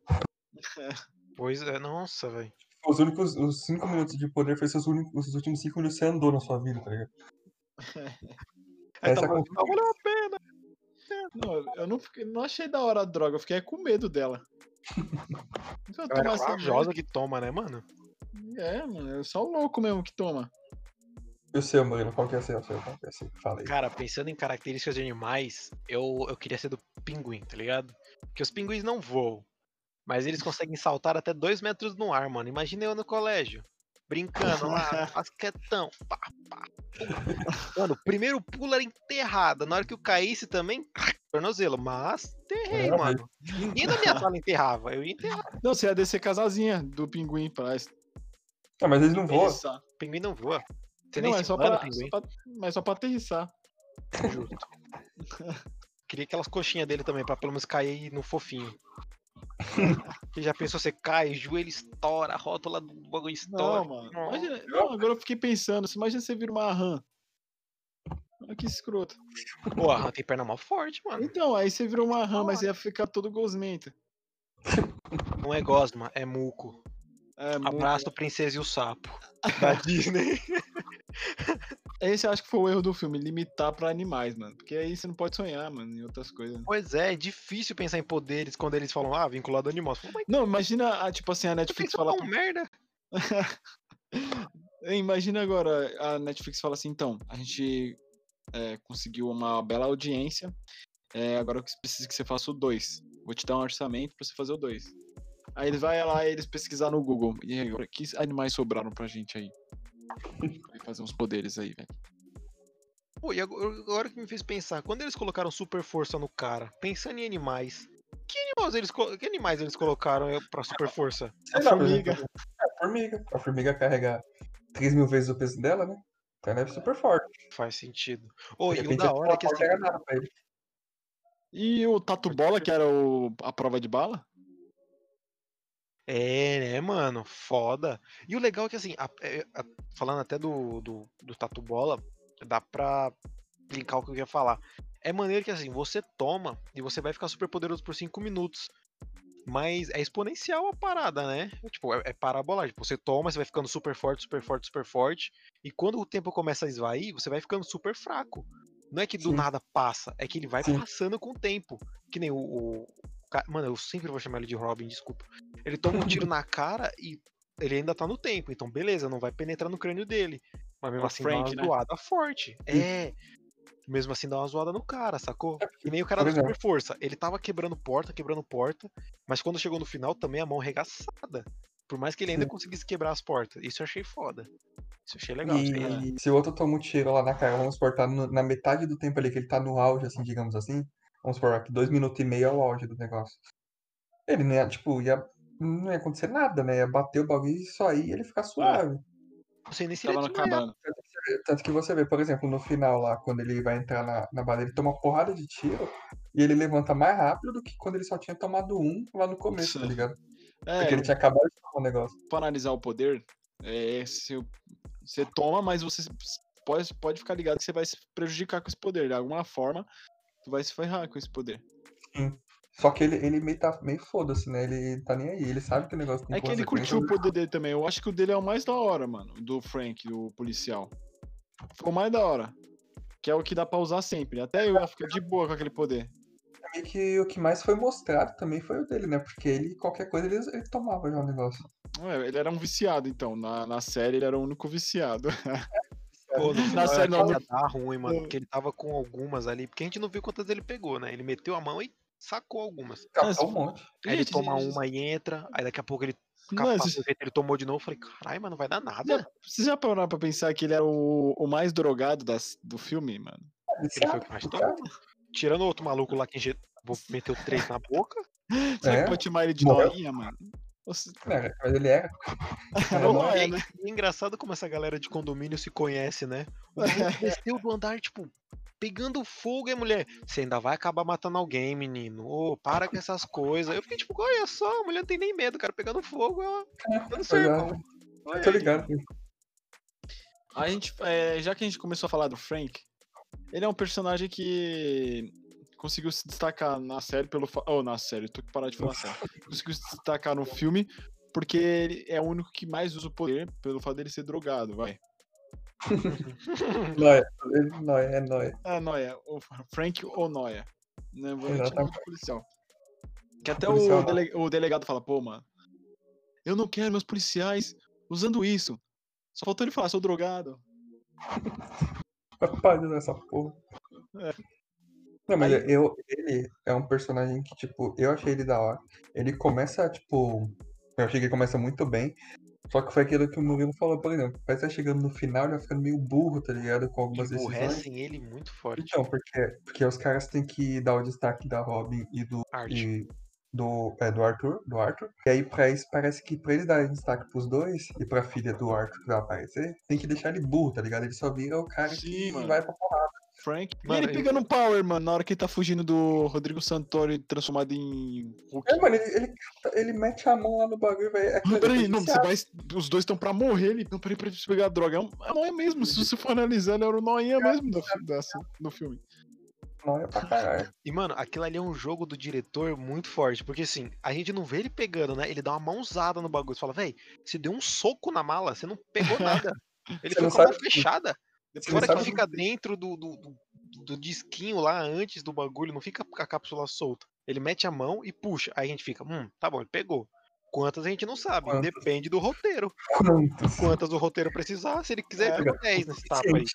Pois é, nossa, velho. Os únicos, os 5 minutos de poder foi seus únicos, os últimos 5 minutos que você andou na sua vida, tá ligado? Aí Essa tá, con- não valeu a pena. Não, eu não, fiquei- não achei da hora a droga, eu fiquei com medo dela. Então, Ela tomar é essa corajosa que toma, né, mano? É, mano, é só o louco mesmo que toma. E o seu, Murilo? Qual que é o seu? Qual que é o seu? Fala aí. Cara, pensando em características de animais, eu, eu queria ser do pinguim, tá ligado? Porque os pinguins não voam. Mas eles conseguem saltar até dois metros no ar, mano. Imagina eu no colégio. Brincando lá, basquetão. Pá, pá. Mano, o primeiro pulo era enterrada. Na hora que eu caísse também, tornozelo. Mas enterrei, É, mano. Ninguém da minha sala enterrava. Eu ia enterrar. Não, você ia descer com as asinhas do pinguim pra Ah, mas eles não voam. pinguim não voa. Você Não, nem é só pinguim. só pra- mas só pra aterrissar. Justo. Queria aquelas coxinhas dele também, pra pelo menos cair no fofinho. Você já pensou, você cai, joelho estoura, a rótula do bagulho estoura. Não, mano. Imagina, não, agora eu fiquei pensando, imagina você vira uma rã. Olha que escroto. Pô, a rã tem perna mal forte, mano. Então, aí você virou uma rã, mas ia ficar todo gosmento. Não é gosma, é muco. É, Abraço, princesa e o sapo. Da Disney. Esse eu acho que foi o erro do filme, limitar pra animais, mano. Porque aí você não pode sonhar, mano, em outras coisas. Pois é, é difícil pensar em poderes quando eles falam, ah, vinculado fala, mas Não, imagina, a, tipo assim, a Netflix pensa fala. tão merda. Imagina agora, a Netflix fala assim, então, a gente é, conseguiu uma bela audiência, é, agora eu preciso que você faça o 2. Vou te dar um orçamento pra você fazer o 2. Aí eles vai lá e eles pesquisar no Google. E agora, que animais sobraram pra gente aí? Fazer uns poderes aí, velho. Pô, e agora, agora que me fez pensar, quando eles colocaram super força no cara, pensando em animais, que animais eles, que animais eles colocaram pra super força? Sei A formiga. É, a formiga. A formiga carrega 3 mil vezes o peso dela, né? Então ela é super forte. Faz sentido. Ô, e o da hora é que não assim, pega nada pra ele. E o Tatu Bola, que era o, a prova de bala? É, né, mano? Foda. E o legal é que, assim, a- é, a- falando até do, do, do Tatu Bola, dá pra linkar o que eu ia falar. É maneiro que, assim, você toma e você vai ficar super poderoso por 5 minutos. Mas é exponencial a parada, né? Tipo, é, é parabolagem. Você toma, você vai ficando super forte, super forte, super forte. E quando o tempo começa a esvair, você vai ficando super fraco. Não é que do Sim. nada passa, é que ele vai Sim. passando com o tempo. Que nem o, o, Mano, eu sempre vou chamar ele de Robin, desculpa. Ele toma um tiro na cara e ele ainda tá no tempo, então beleza, não vai penetrar no crânio dele. Mas mesmo É o assim Frank, dá né? uma zoada forte. É. Mesmo assim dá uma zoada no cara, sacou? E nem o cara da super força. Ele tava quebrando porta, quebrando porta, mas quando chegou no final também a mão regaçada. Por mais que ele ainda Sim. conseguisse quebrar as portas. Isso eu achei foda. Isso eu achei legal. aí. E se o outro toma um tiro lá na cara, vamos supor, tá na metade do tempo ali que ele tá no auge, assim, digamos assim. Vamos supor que dois minutos e meio é o auge do negócio. Ele não ia, tipo, ia, não ia acontecer nada, né? Ia bater o bagulho e só aí ele ficar suave. Não sei nem se Tava acabando. Tanto que você vê, por exemplo, no final lá, quando ele vai entrar na, na bala, ele toma uma porrada de tiro e ele levanta mais rápido do que quando ele só tinha tomado um lá no começo, tá Sim. ligado? É, Porque ele tinha acabado de tomar o negócio. pra analisar o poder, é, se você toma, mas você pode, pode ficar ligado que você vai se prejudicar com esse poder. De alguma forma, tu vai se ferrar com esse poder. Só que ele, ele meio tá meio foda-se, né? Ele tá nem aí, ele sabe que o negócio tem É que ele curtiu o poder dele também. Eu acho que o dele é o mais da hora, mano. Do Frank, do policial. Ficou mais da hora. Que é o que dá pra usar sempre. Até eu ia ficar de boa com aquele poder. meio que o que mais foi mostrado também foi o dele, né? Porque ele, qualquer coisa, ele, ele tomava já o negócio. É, ele era um viciado, então. Na, na série, ele era o único viciado. Pô, no Na final não, dar ruim, mano, no- porque ele tava com algumas ali, porque a gente não viu quantas ele pegou, né? Ele meteu a mão e sacou algumas. Captar um monte. Aí ele toma gente, uma e entra, aí daqui a pouco ele Não, capa, vocês- ele tomou de novo, eu falei, caralho, mas não vai dar nada. Vocês já pararam pra pensar que ele era o, o mais drogado das, do filme, mano? Ele foi o que mais. Tirando o outro maluco lá que meteu três na boca. Será É? que pode chamar ele de Morreu. noinha, mano? Você- É, mas ele. Era Não nóia. é, é, né? é engraçado como essa galera de condomínio se conhece, né? O desceu do andar, tipo, pegando fogo e a mulher. Você ainda vai acabar matando alguém, menino. Ô, para com essas coisas. Eu fiquei tipo, olha só, a mulher não tem nem medo, cara. Pegando fogo, ela. Eu não sei, Pois é. irmão. Olha Tô ligado. A gente, é, já que a gente começou a falar do Frank, ele é um personagem que conseguiu se destacar na série pelo. fa- Oh, na série, tô que parar de falar sério. Conseguiu se destacar no filme porque ele é o único que mais usa o poder pelo fato dele ser drogado, vai. Noia. Noia, é noia. Ah, Noia, o Frank ou Noia. Né? Vou de policial. Que até Policial o, dele- o delegado fala, pô, mano, eu não quero meus policiais usando isso. Só faltou ele falar, sou drogado. Para nessa porra. É. Não, mas Aí- eu, ele é um personagem que, tipo, eu achei ele da hora. Ele começa, tipo. Eu achei que ele começa muito bem. Só que foi aquilo que o Murilo falou, por exemplo. Parece que tá chegando no final, ele vai ficando meio burro, tá ligado? Com algumas decisões. Emburrecem ele muito forte. Então, porque, porque os caras têm que dar o destaque da Robin e do. E do, é, do Arthur, do Arthur. E aí, pra isso, parece que pra eles darem destaque pros dois e pra filha do Arthur que vai aparecer, tem que deixar ele burro, tá ligado? Ele só vira o cara Sim, que mano. vai pra porrada. Frank. Mano, e ele pegando power, mano, na hora que ele tá fugindo do Rodrigo Santoro transformado em Hulk. É, mano, ele, ele, ele mete a mão lá no bagulho, velho. É Não, peraí, não, você vai. Os dois estão pra morrer. Ele, não, peraí, peraí, preciso pegar a droga. É um, é um noia mesmo. Se você for analisando, era o noinha mesmo dessa, do filme. Não é pra caralho. E, mano, aquilo ali é um jogo do diretor muito forte. Porque, assim, a gente não vê ele pegando, né? Ele dá uma mãozada no bagulho. Você fala, véi, você deu um soco na mala, você não pegou nada. Ele Você não com a mão fechada. Você Fora que fica dentro do, do, do, do disquinho lá antes do bagulho, não fica com a cápsula solta. Ele mete a mão e puxa. Aí a gente fica, hum, tá bom, ele pegou. Quantas a gente não sabe, Quantas? depende do roteiro. Quantos? Quantas o roteiro precisar, se ele quiser, É, pegou 10 nesse tapa aí.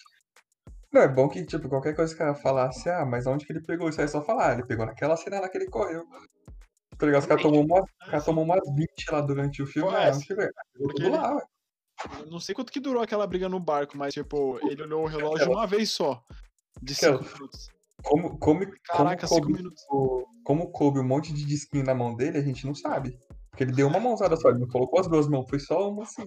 Não, é bom que, tipo, qualquer coisa que o cara falasse, ah, mas onde que ele pegou? Isso aí é só falar, ah, ele pegou naquela cena lá que ele correu. Tá ligado? Os caras tomou umas, os caras tomou umas 20 lá durante o filme, ah, onde que? Pegou Porque tudo lá, ué. Eu não sei quanto que durou aquela briga no barco, mas, tipo, ele olhou o relógio uma vez só. De Aquela- 5 minutos. Como, como, Caraca, como, 5 coube, minutos. o- como coube um monte de disquinho na mão dele, a gente não sabe. Porque ele deu uma mãozada só, ele não colocou as duas mãos, foi só uma assim.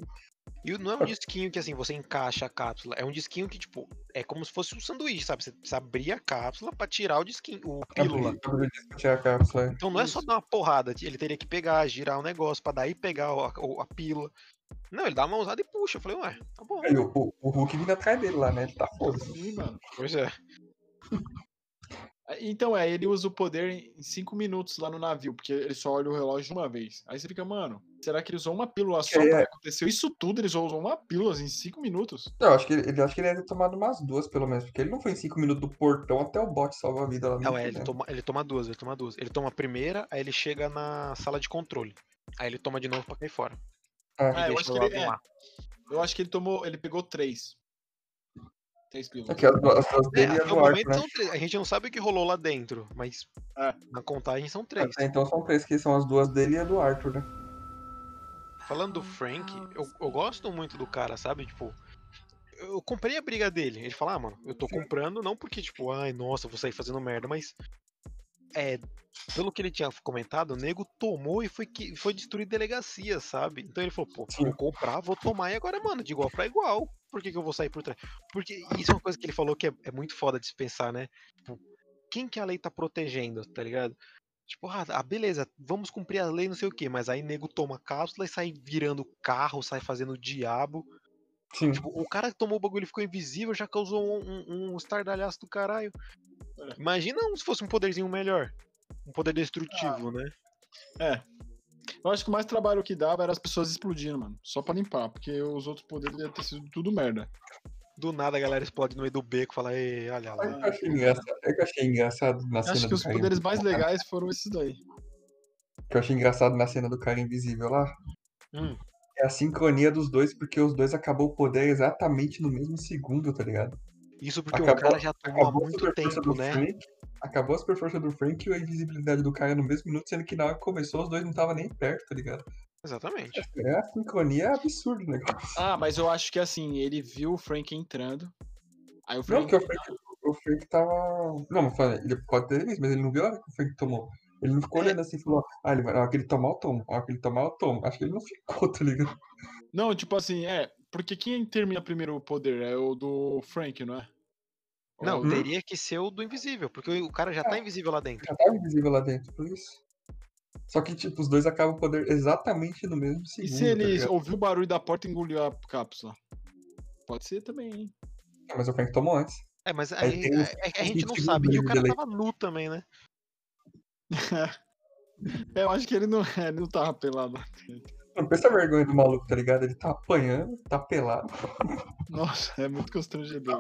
E não é um disquinho que assim, você encaixa a cápsula. É um disquinho que, tipo, é como se fosse um sanduíche, sabe? Você precisa abrir a cápsula pra tirar o disquinho, o pílula. O disco a cápsula. é. Então não é só dar uma porrada, ele teria que pegar, girar o negócio pra daí pegar o- a, o- a pílula. Não, ele dá uma usada e puxa. Eu falei, ué, tá bom. Aí o, o, o Hulk vindo atrás dele lá, né? Ele tá foda. Sim, mano. Pois é. Então, é, ele usa o poder em 5 minutos lá no navio, porque ele só olha o relógio uma vez. Aí você fica, mano, será que ele usou uma pílula só É. pra aconteceu isso tudo? Ele só usou uma pílula em 5 minutos. Eu acho que ele, ele- acho que ele deve ter tomado umas duas, pelo menos, porque ele não foi em cinco minutos do portão até o bote salvar a vida lá. Não, nem é, ele fudendo. toma, ele toma duas, ele toma duas. Ele toma a primeira, aí ele chega na sala de controle. Aí ele toma de novo pra cair fora. Ah, É, eu acho ele- é. Eu acho que ele tomou. Ele pegou três. Três pílulas. Aqui, as duas, as duas É, e do Arthur, né? são três. A gente não sabe o que rolou lá dentro, mas É. na contagem são três. Até então são três, que são as duas dele e a do Arthur, né? Falando do Frank, eu, eu gosto muito do cara, sabe? Tipo, eu comprei a briga dele. Ele fala, ah, mano, eu tô comprando não porque, tipo, ai, nossa, vou sair fazendo merda, mas. É. Pelo que ele tinha comentado, o nego tomou e foi, que, foi destruir delegacia, sabe? Então ele falou, pô, vou comprar, vou tomar e agora, mano, de igual pra igual. Por que, que eu vou sair por trás? Porque isso é uma coisa que ele falou que é, é muito foda de se pensar, né? Tipo, quem que a lei tá protegendo, tá ligado? Tipo, ah, ah, beleza, vamos cumprir a lei, não sei o que, mas aí nego toma cápsula e sai virando carro, sai fazendo diabo. Sim. Tipo, o cara que tomou o bagulho ficou invisível já causou um, um, um estardalhaço do caralho. Imagina se fosse um poderzinho melhor. Um poder destrutivo, né? É. Eu acho que o mais trabalho que dava era as pessoas explodindo, mano. Só pra limpar, porque os outros poderes iam ter sido tudo merda. Do nada a galera explode no meio do beco e fala, ei, olha lá. que eu achei engraçado? É que eu achei engraçado na Eu cena acho que do os cara poderes mais legais foram esses daí. que eu achei engraçado na cena do cara invisível lá. Hum. é a sincronia dos dois, porque os dois acabou o poder exatamente no mesmo segundo, tá ligado? Isso porque o Acabou- cara já tomou há Acabou a muito super força tempo, do né? Frank. Acabou a super força do Frank e a invisibilidade do cara no mesmo minuto, sendo que na hora que começou os dois não estavam nem perto, tá ligado? Exatamente. É a sincronia absurda o negócio. Ah, mas eu acho que assim, ele viu o Frank entrando. Aí o Não, Frank. porque o Frank, o Frank tava. Não, mas fala, ele pode ter visto, mas ele não viu a hora que o Frank tomou. Ele não ficou É. olhando assim e falou, ah, ele vai, que ele tomar, tomo. Na hora que ele tomar, eu tomo. Acho que ele não ficou, tá ligado? Não, tipo assim, é. Porque quem termina primeiro o poder? É o do Frank, não é? É Não, teria que ser o do invisível, porque o cara já tá invisível lá dentro. Já tava invisível lá dentro, por isso. Só que, tipo, os dois acabam o poder exatamente no mesmo E segundo. se tá ele ligado? ouviu o barulho da porta e engoliu a cápsula? Pode ser também, hein? Ah, Mas o Frank tomou antes. É, mas Aí aí, tem é, é a gente não 20 sabe. E o cara tava nu também, né? É, eu acho que ele não, ele não tava pelado. Não pensa a vergonha do maluco, tá ligado? Ele tá apanhando, tá pelado. Nossa, é muito constrangedor.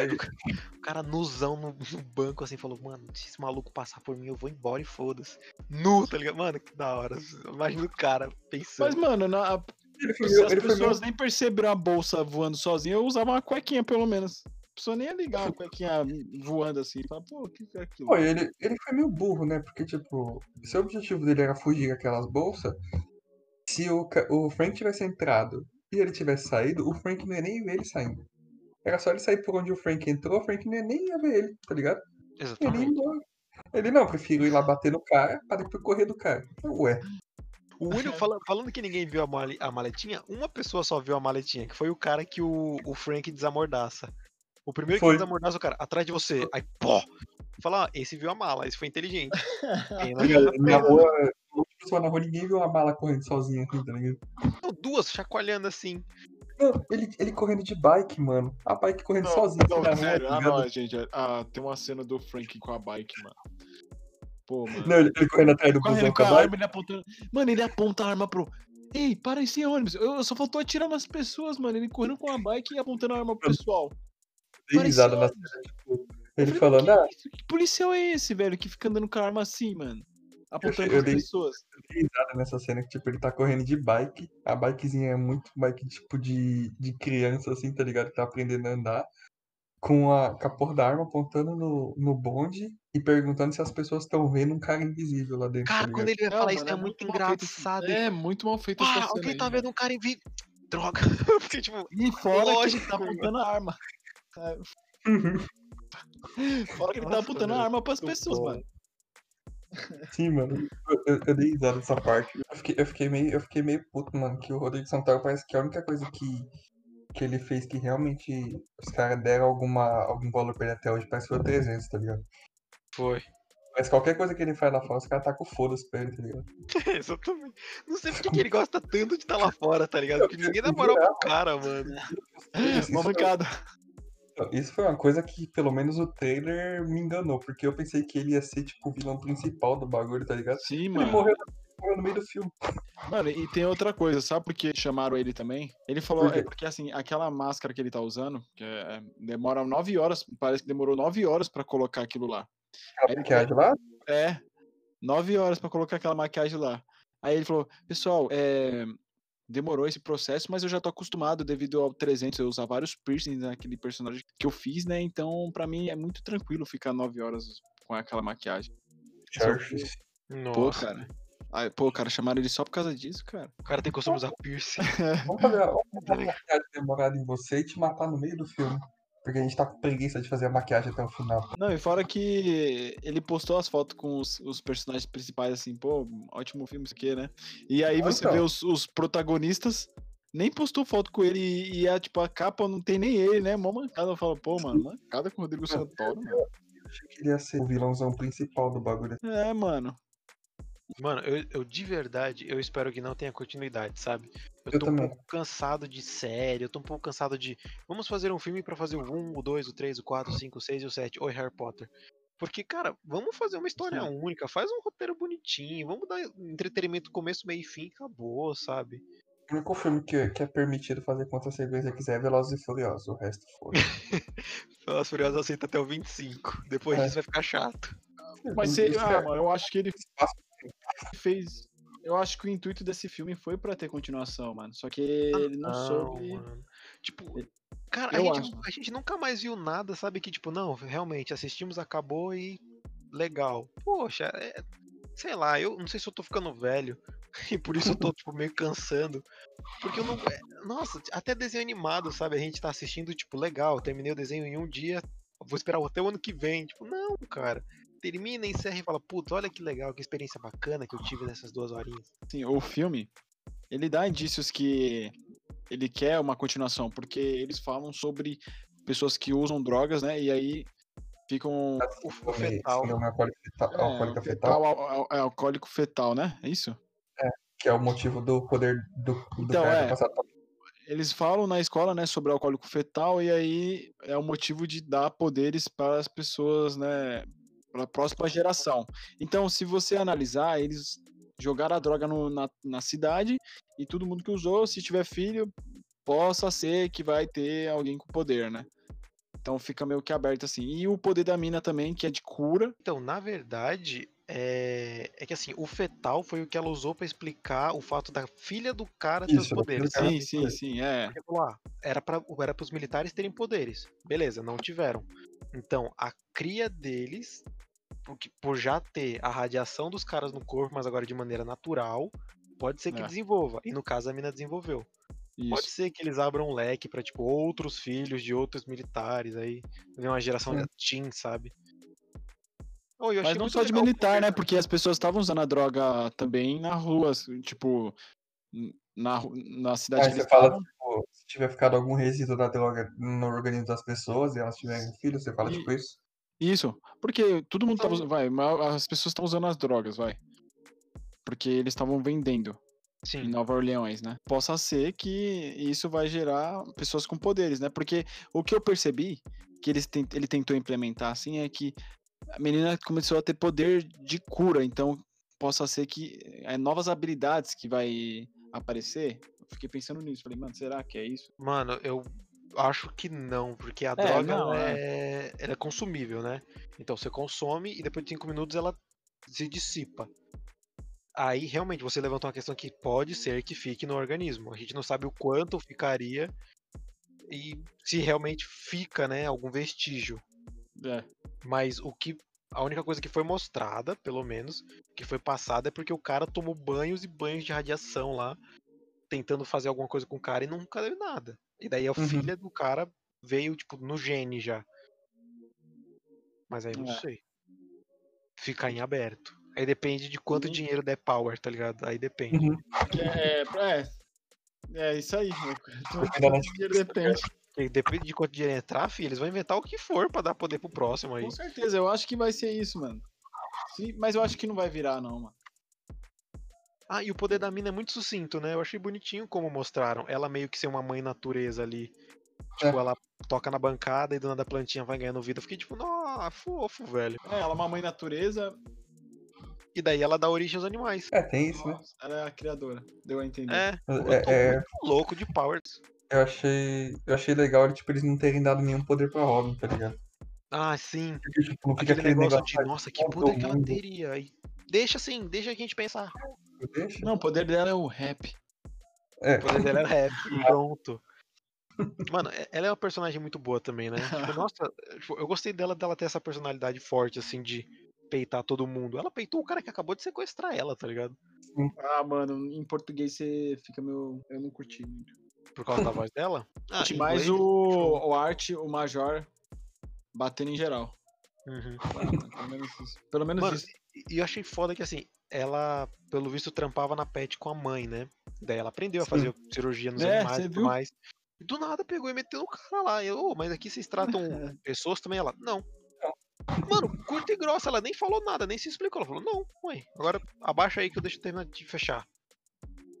Ele. o, ca- o cara nuzão no, no banco, assim, falou, mano, se esse maluco passar por mim, eu vou embora e foda-se. Nu, tá ligado? Mano, que da hora. Imagina o cara pensando. Mas, mano, na- Ele foi se as ele pessoas nem perceberam a bolsa voando sozinha, eu usava uma cuequinha, pelo menos. A pessoa nem ia ligar uma cuequinha voando assim. Fala, pô, o que é aquilo? Pô, ele, ele foi meio burro, né? Porque, tipo, se o objetivo dele era fugir daquelas bolsas, se o, o Frank tivesse entrado e ele tivesse saído, o Frank não ia nem ver ele saindo. Era só ele sair por onde o Frank entrou, o Frank não ia nem ia ver ele, tá ligado? Ele Exatamente. embora. Ele não, prefiro ir lá bater no cara pra depois correr do cara. Ué, O único, fala- falando que ninguém viu a, male- a maletinha, uma pessoa só viu a maletinha, que foi o cara que o, o Frank desamordaça. O primeiro Foi. que desamordaça o cara, atrás de você. Aí, pô! Fala, ó, esse viu a mala, esse foi inteligente. Quem tá não Na outra pessoa na rua, ninguém viu uma bala correndo sozinha, assim, tá ligado? duas chacoalhando assim. Não, ele, ele correndo de bike, mano. A bike correndo Não, sozinha não, na rua, sério, tá ah, não, gente. Ah, tem uma cena do Frank com a bike, mano. Pô, mano. Não, ele, ele correndo atrás do Correndo busão com a a bike. arma, ele apontando. Mano, ele aponta a arma pro. Ei, para esse ônibus. Eu, eu só faltou atirar nas pessoas, mano. Ele correndo com a bike e apontando a arma pro pessoal. Parecia risada na cena, tipo, ele falei, falando, que, ah, isso? que policial é esse, velho, que fica andando com a arma assim, mano? Apontando eu pras dei- pessoas. dei risada nessa cena que, tipo, ele tá correndo de bike, a bikezinha é muito bike, tipo, de, de criança, assim, tá ligado? Que tá aprendendo a andar, com a, com a porra da arma apontando no, no bonde e perguntando se as pessoas estão vendo um cara invisível lá dentro, Cara, tá quando ele vai Não, falar mano, isso é, muito mal feito esse- engraçado. É, muito mal feito Ah, alguém aí, tá vendo um cara invisível. Droga. Porque, tipo, E fora que ele Lógico, tá mano. apontando a arma. É, Fora que ele tá apontando a arma pras muito pessoas, bom. mano. Sim, mano. Eu, eu, dei risada nessa parte. Eu fiquei, eu, fiquei meio, eu fiquei meio puto, mano, que o Rodrigo Santoro parece que a única coisa que, que ele fez que realmente os caras deram alguma, algum valor pra ele até hoje parece que foi o 300, tá ligado? Foi. Mas qualquer coisa que ele faz lá fora, os caras tá com foda-se pra ele, tá ligado? Exatamente. Não sei porque que ele gosta tanto de estar lá fora, tá ligado? Porque ninguém dá moral pro cara, mano. Isso, Uma foi, mancada. Isso foi uma coisa que, pelo menos, o trailer me enganou, porque eu pensei que ele ia ser, tipo, o vilão principal do bagulho, tá ligado? Sim, Ele mano. morreu, morreu no meio do filme. Mano, e tem outra coisa, sabe por que chamaram ele também? Ele falou, Por é porque assim, aquela máscara que ele tá usando, que é- demora nove horas, parece que demorou nove horas pra colocar aquilo lá. A ele maquiagem lá, É, nove horas pra colocar aquela maquiagem lá. Aí ele falou, pessoal, é, demorou esse processo, mas eu já tô acostumado devido ao 300, eu usar vários piercings naquele personagem que eu fiz, né? Então, pra mim é muito tranquilo ficar nove horas com aquela maquiagem. Pô, Nossa. cara. Ai, pô, cara, chamaram ele só por causa disso, cara. O cara tem costume usar piercing. Vamos fazer, vamos fazer uma maquiagem demorada em você e te matar no meio do filme. Porque a gente tá com preguiça de fazer a maquiagem até o final. Não, e fora que ele postou as fotos com os, os personagens principais, assim, pô, ótimo filme isso aqui, né? E aí Ah, você então. vê os, os protagonistas, nem postou foto com ele e, e a, tipo, a capa não tem nem ele, né? Mó mancada. Eu falo, pô, mano, mancada com o Rodrigo Santoro, mano. Eu achei que ele ia ser o vilãozão principal do bagulho. É, mano. Mano, eu, eu de verdade, eu espero que não tenha continuidade, sabe? Eu Eu tô um também. pouco cansado de série, eu tô um pouco cansado de. Vamos fazer um filme pra fazer o 1, o 2, o 3, o 4, o 5, o 6 e o 7. Oi, Harry Potter. Porque, cara, vamos fazer uma história Sim. única, faz um roteiro bonitinho, vamos dar entretenimento começo, meio e fim, acabou, sabe? O único filme que, que é permitido fazer quantas sequência quiser é Velozes e Furiosos. O resto foi. Pelas Furiosas aceita até o 25. Depois É. disso vai ficar chato. Mas Isso se, é- ah, mano, eu acho que ele espaço fez. Eu acho que o intuito desse filme foi pra ter continuação, mano. Só que ele não, soube. mano. Tipo, cara, a gente, a gente nunca mais viu nada, sabe? Que, tipo, não, realmente, assistimos, acabou e legal. Poxa, é- sei lá, eu não sei se eu tô ficando velho e por isso eu tô, tipo, meio cansando. Porque eu não. é, Nossa, até desenho animado, sabe? A gente tá assistindo, tipo, legal, terminei o desenho em um dia, vou esperar até o ano que vem. Tipo, não, cara. Termina, encerra e fala, puta, olha que legal, que experiência bacana que eu tive nessas duas horinhas. Assim, o filme, ele dá indícios que ele quer uma continuação, porque eles falam sobre pessoas que usam drogas, né? E aí ficam. O, o fetal. Síndrome alcoólica fetal, É, alcoólica o fetal, fetal al- al- é alcoólico fetal, né? É isso? que é o motivo do poder do, do Então, cara é. passar pra Eles falam na escola, né, sobre alcoólico fetal, e aí é o motivo de dar poderes para as pessoas, né, para a próxima geração. Então, se você analisar, eles jogaram a droga no- na, na cidade e todo mundo que usou, se tiver filho, possa ser que vai ter alguém com poder, né? Então fica meio que aberto assim. E o poder da mina também, que é de cura. Então, na verdade, é... é que assim, o fetal foi o que ela usou pra explicar o fato da filha do cara ter os Isso, poderes. cara. Sim, sim, sim, é. Porque era para era os militares terem poderes. Beleza, não tiveram. Então, a cria deles, porque, por já ter a radiação dos caras no corpo, mas agora de maneira natural, pode ser que É. desenvolva. E no caso, a mina desenvolveu. Pode Isso. ser que eles abram um leque pra, tipo, outros filhos de outros militares aí. Ver uma geração Sim. de teen, sabe? Oh, eu Mas não só de militar, poder né? Porque as pessoas estavam usando a droga também na rua, assim, tipo, na, na cidade Aí que você fala, tipo, se tiver ficado algum resíduo da droga no organismo das pessoas e elas tiverem filho, você fala E- tipo isso? Isso, porque todo mundo tava Então- usando, vai, as pessoas estão usando as drogas, vai. Porque eles estavam vendendo em Sim. Nova Orleans, né? Possa ser que isso vai gerar pessoas com poderes, né? Porque o que eu percebi que eles tent- ele tentou implementar assim é que a menina começou a ter poder de cura, então possa ser que é novas habilidades que vai aparecer. Eu fiquei pensando nisso, falei, mano, será que é isso? Mano, eu acho que não, porque a É, droga não, é... ela é consumível, né? Então você consome e depois de 5 minutos ela se dissipa. Aí realmente você levantou uma questão que pode ser que fique no organismo. A gente não sabe o quanto ficaria e se realmente fica, né, algum vestígio. É, Mas o que a única coisa que foi mostrada, pelo menos, que foi passada é porque o cara tomou banhos e banhos de radiação lá, tentando fazer alguma coisa com o cara e nunca deu nada. E daí a Uhum. filha do cara veio, tipo, no gene já. Mas aí não É. sei. Fica em aberto. Aí depende de quanto Uhum. dinheiro der power, tá ligado? Aí depende. Uhum. é, é, é isso aí. Netflix, Depende. E depende de quanto dinheiro entrar, filho, eles vão inventar o que for pra dar poder pro próximo aí. Com certeza, eu acho que vai ser isso, mano. Sim, mas eu acho que não vai virar, não, mano. Ah, e o poder da mina é muito sucinto, né? Eu achei bonitinho como mostraram. Ela meio que ser uma mãe natureza ali. Tipo, É. ela toca na bancada e do nada a plantinha vai ganhando vida. Eu fiquei tipo, nossa, fofo, velho. É, ela é uma mãe natureza, E daí ela dá origem aos animais. É, tem isso, né? ela é a criadora. Deu a entender. É, eu tô É, é, muito louco de powers. eu achei, eu achei legal, tipo, eles não terem dado nenhum poder pra Robin, tá ligado? Ah, sim. Porque, tipo, Aquele aquele negócio negócio, de, nossa, que poder que ela teria. E deixa assim, deixa a gente pensar. Deixa. Não, o poder dela é o rap. É, O poder dela era rap. Pronto. Mano, e- ela é uma personagem muito boa também, né? Tipo, nossa, tipo, eu gostei dela dela ter essa personalidade forte, assim, de peitar todo mundo. Ela peitou o cara que acabou de sequestrar ela, tá ligado? Ah, mano, em português você fica meio. Eu não curti muito. Por causa da voz dela. Ah, inglês, o, o Art, o Major, batendo em geral. Uhum. Pelo menos isso. Pelo menos Mano, isso. E eu achei foda que, assim, ela, pelo visto, trampava na pet com a mãe, né? Daí ela aprendeu a Sim. fazer cirurgia nos É, animais e tudo mais. E do nada pegou e meteu no cara lá. E eu, "Ô, mas aqui vocês tratam pessoas também? Ela, não. Mano, curta e grossa, ela nem falou nada, nem se explicou. Ela falou, não, mãe, agora abaixa aí que eu deixo terminar de fechar.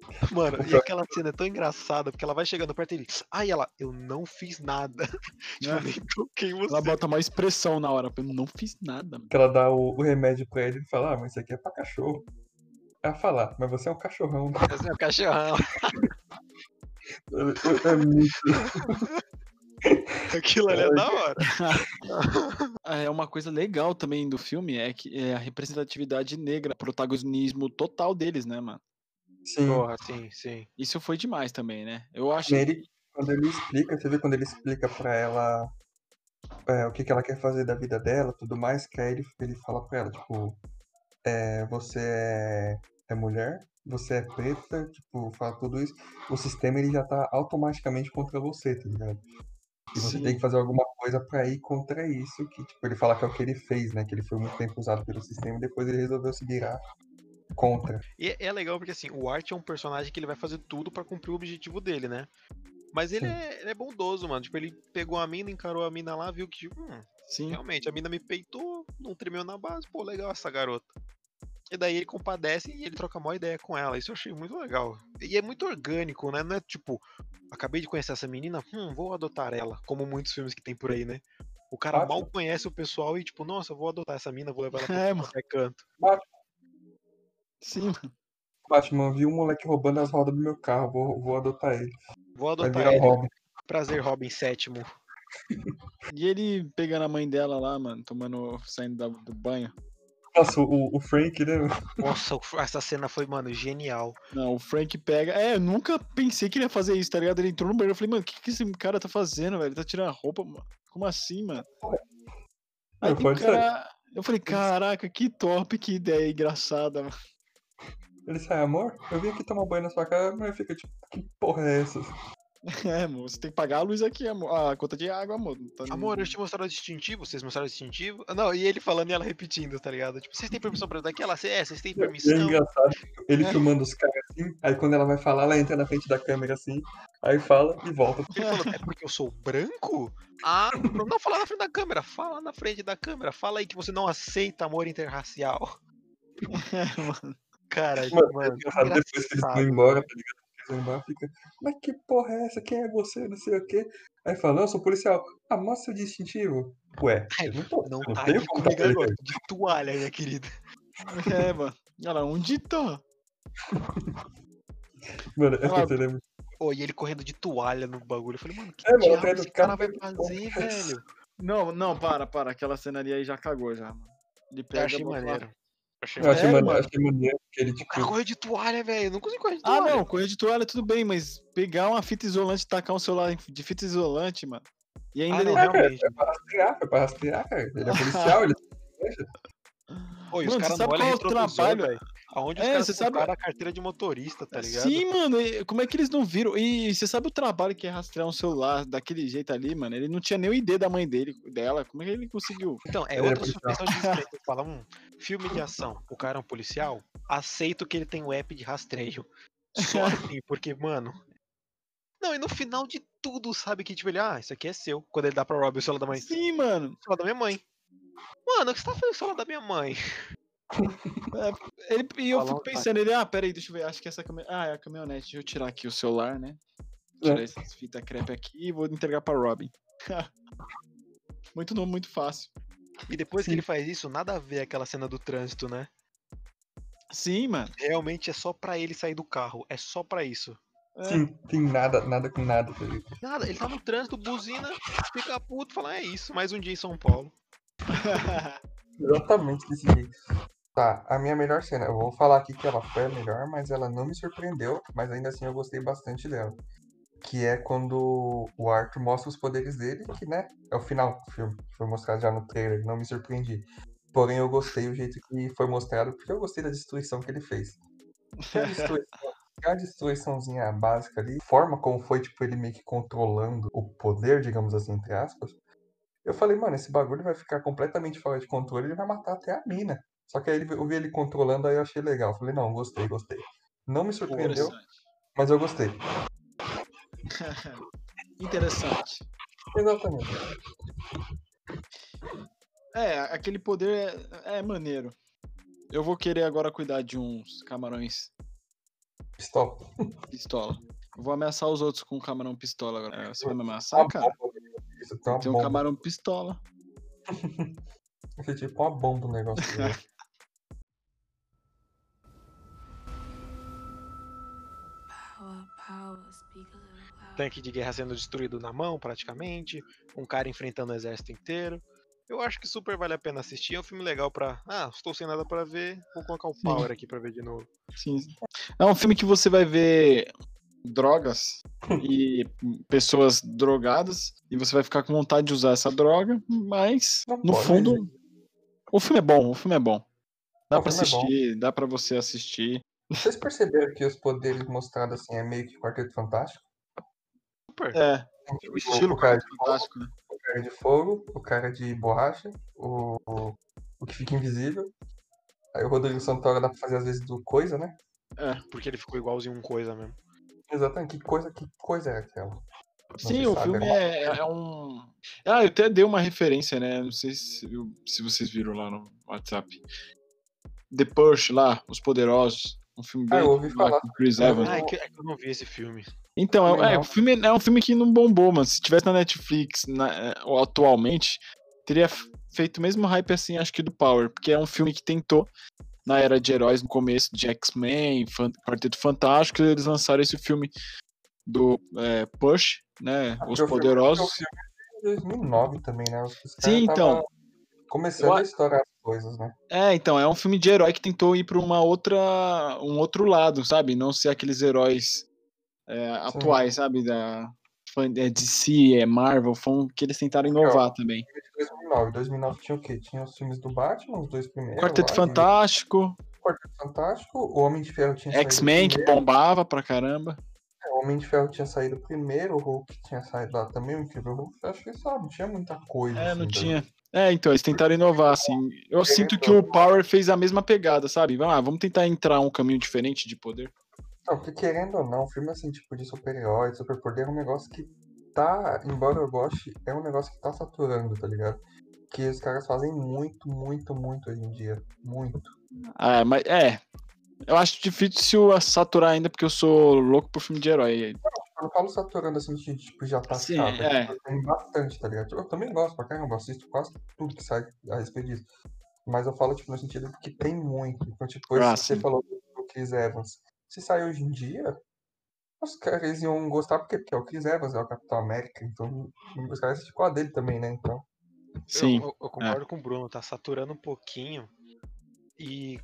Mano, e aquela cena é tão engraçada, porque ela vai chegando perto dele. Ai, ela, eu não fiz nada. tipo, É. eu nem toquei você. Ela bota uma expressão na hora. Eu não fiz nada. mano. que ela dá o, o remédio pra ele e fala, ah, mas isso aqui é pra cachorro. Ela fala, mas você é um cachorrão. Esse é o cachorrão. É, é muito. Aquilo ali é da hora. É uma coisa legal também do filme é que é a representatividade negra, protagonismo total deles, né, mano? Sim. Porra, sim, sim. Isso foi demais também, né? Eu acho Ele, quando ele explica, você vê quando ele explica pra ela é, o que, que ela quer fazer da vida dela tudo mais, que aí ele, ele fala pra ela, tipo, é, você é, é mulher, você é preta, tipo, fala tudo isso, o sistema ele já tá automaticamente contra você, tá ligado? E você Sim. tem que fazer alguma coisa pra ir contra isso, que tipo, ele fala que é o que ele fez, né? Que ele foi muito tempo usado pelo sistema e depois ele resolveu se virar contra. E é- é legal porque assim, o Art é um personagem que ele vai fazer tudo pra cumprir o objetivo dele, né? Mas ele é, ele é bondoso, mano. Tipo, ele pegou a mina, encarou a mina lá, viu que, hum, sim. realmente, a mina me peitou, não tremeu na base, pô, legal essa garota. E daí ele compadece e ele troca uma ideia com ela. Isso eu achei muito legal. E é muito orgânico, né? Não é tipo, acabei de conhecer essa menina, hum, vou adotar ela. Como muitos filmes que tem por aí, né? O cara Batman. mal conhece o pessoal e, tipo, nossa, vou adotar essa mina, vou levar ela pra É, mano. qualquer canto. Sim, mano. Batman, vi um moleque roubando as rodas do meu carro, vou, vou adotar ele. Vou Vai adotar ele. Robin. Prazer, Robin sétimo. E ele pegando a mãe dela lá, mano, tomando, saindo da- do banho. Nossa, o, o Frank, né? Nossa, essa cena foi, mano, genial. Não, o Frank pega. É, eu nunca pensei que ele ia fazer isso, tá ligado? Ele entrou no banheiro. Eu falei, mano, o que, que esse cara tá fazendo, velho? Ele tá tirando a roupa, mano. Como assim, mano? Aí ser. cara. Eu falei, caraca, que top, que ideia engraçada, mano. Ele sai, amor, eu vim aqui tomar banho na sua casa, mulher fica tipo, que porra é essa? É, amor, você tem que pagar a luz aqui, amor. Ah, a conta de água, amor. Tá Amor, eu te mostraram o distintivo, vocês mostraram o distintivo? Ah, Não, e ele falando e ela repetindo, tá ligado? Tipo, vocês têm permissão pra daqui? Ela, é, vocês têm é permissão. engraçado, ele É. filmando os caras assim, aí quando ela vai falar, ela entra na frente da câmera assim, aí fala e volta. Ele falou, é porque eu sou branco? Ah, não, não fala na frente da câmera, fala na frente da câmera, fala aí que você não aceita amor interracial. É, mano. Cara, Mano, mano, é engraçado, depois que eles vão embora, tá ligado? Fica, mas que porra é essa? Quem é você? Não sei o quê. Aí fala, eu sou policial. Ah, mostra o distintivo. Ué, eu não, tô, Não eu não tá tenho como comigo fazer agora, de toalha, minha querida. É, mano. Olha lá, onde tá? Mano, essa cena é muito e ele correndo de toalha no bagulho. Eu falei, mano, que É, mano, diabo esse cara cara, vai fazer, velho? Não, não, para, para. Aquela cena ali aí já cagou já, mano. Ele Eu pega. achei bota lá. Achei Eu achei É, maneiro, mano. achei maneiro que ele, O tipo, cara correu de toalha, velho. Não consigo correr de Ah, toalha. não, correr de toalha tudo bem, mas pegar uma fita isolante e tacar um celular de fita isolante, mano. E ainda Ah, ele. não, é, cara, realmente. foi pra rastrear, foi pra rastrear, cara. Ele é policial, ele Pô, e os Mano, caras você não sabe olham qual é o retrovisor, trabalho? velho. Aonde os É, caras você sabe- a carteira de motorista, tá ligado? Sim, mano, e como é que eles não viram? E você sabe o trabalho que é rastrear um celular daquele jeito ali, mano? Ele não tinha nem o ID da mãe dele, dela. Como é que ele conseguiu? Então, é é outra suspensão de. Fala, hum, filme de ação, o cara é um policial, aceito que ele tem o app de rastreio. Só assim, porque, mano... Não, e no final de tudo, sabe que, tipo, ele, ah, isso aqui é seu. Quando ele dá pra Rob o celular da mãe, Sim, mano. o celular da minha mãe. Mano, o que você tá fazendo com o celular da minha mãe? Ele, e eu Falar fico um pensando, ele, ah, peraí, deixa eu ver, acho que essa caminhonete. Ah, é a caminhonete, deixa eu tirar aqui o celular, né? É. Tirar essas fitas crepe aqui e vou entregar pra Robin. muito novo, muito fácil. E depois Sim. que ele faz isso, nada a ver aquela cena do trânsito, né? Sim, mano. Realmente é só pra ele sair do carro. É só pra isso. É. Sim, tem nada, nada com nada? Nada, ele tá no trânsito, buzina, fica puto, fala, é isso, mais um dia em São Paulo. Exatamente desse jeito. Tá, a minha melhor cena. Eu vou falar aqui que ela foi a melhor, mas ela não me surpreendeu, mas ainda assim eu gostei bastante dela. Que é quando o Arthur mostra os poderes dele, que, né, é o final do filme, que foi mostrado já no trailer, não me surpreendi. Porém, eu gostei do jeito que foi mostrado, porque eu gostei da destruição que ele fez. Que a destruição, a destruiçãozinha básica ali, a forma como foi, tipo, ele meio que controlando o poder, digamos assim, entre aspas, eu falei, mano, esse bagulho vai ficar completamente fora de controle, ele vai matar até a mina. Só que aí eu vi ele controlando, aí eu achei legal. Eu Falei, não, gostei, gostei. Não me surpreendeu, mas eu gostei. Interessante. Exatamente. É, aquele poder é, é maneiro. Eu vou querer agora cuidar de uns camarões Pistola. pistola. Eu vou ameaçar os outros com um camarão pistola agora. É, Você vai me ameaçar, uma cara? bomba. Isso, tem um bomba. camarão pistola. Esse tipo uma bomba o negócio. dele. Power, power, Tanque de guerra sendo destruído na mão, praticamente. Um cara enfrentando o exército inteiro. Eu acho que super vale a pena assistir. É um filme legal pra. Ah, estou sem nada pra ver. Vou colocar o Sim. Power aqui pra ver de novo. Sim. É um filme que você vai ver drogas e pessoas drogadas e você vai ficar com vontade de usar essa droga, mas Não no pode, fundo o filme é bom, o filme é bom. Dá filme é assistir, dá pra você assistir. Vocês perceberam que os poderes mostrados assim é meio que Quarteto Fantástico? Super. É, O, estilo o cara de fogo, né? o cara de fogo, o cara de borracha, o, o, que fica invisível. Aí o Rodrigo Santoro dá pra fazer às vezes do coisa, né? Porque ele ficou igualzinho um coisa mesmo. Exatamente, que coisa, que coisa é aquela? Não Sim, o sabe, filme né? é, é um. Ah, eu até dei uma referência, né? Não sei se, se vocês viram lá no WhatsApp. The Push lá, Os Poderosos. Um filme Ah, bem eu ouvi falar. com Chris Evans. Ah, é que, é que eu não vi esse filme. Então, é, é, o filme, é um filme que não bombou, mano. Se tivesse na Netflix na- é, atualmente, teria feito o mesmo hype assim, acho que do Power, porque é um filme que tentou, na era de heróis, no começo de X-Men, Quarteto Fantástico, eles lançaram esse filme do é, Push, né? Ah, Os filme- Poderosos. Filme é de 2009 também, né? Sim, então. Começando Eu a a- estourar as coisas, né? É, então, é um filme de herói que tentou ir para uma outra, um outro lado, sabe? Não ser aqueles heróis é, atuais, sabe? Da é DC, é Marvel, foi que eles tentaram inovar também. De 2009. 2009 tinha o quê? Tinha os filmes do Batman, os dois primeiros. Quarteto Fantástico, Quarteto Fantástico, o Homem de Ferro tinha saído X-Men, que bombava pra caramba. O Homem de Ferro tinha saído primeiro, o Hulk tinha saído lá também, o Incrível Hulk. Acho que só, não tinha muita coisa. É, não assim, tinha. É, então, eles tentaram inovar, assim. Eu sinto que o Power fez a mesma pegada, sabe? Vamos lá, vamos tentar entrar um caminho diferente de poder. Não, porque querendo ou não, filme assim, tipo, de super-herói, de superpoder é um negócio que tá, embora eu goste, é um negócio que tá saturando, tá ligado? Que os caras fazem muito, muito, muito hoje em dia. Muito. Ah, mas é. Eu acho difícil saturar ainda, porque eu sou louco por filme de herói. Eu não falo saturando assim, de, tipo, já tá Sim, chato. é. tipo, Tem bastante, tá ligado? Eu também gosto pra caramba, assisto quase tudo que sai a respeito disso. Mas eu falo, tipo, no sentido que tem muito. Então, tipo, Ah, esse que você falou do Chris Evans. Se sair hoje em dia, os caras iam gostar porque, porque é o Chris Evans, é o Capitão América. Então, os caras com a dele também, né? Então. Sim. Eu, eu- eu concordo com o Bruno, tá saturando um pouquinho. E.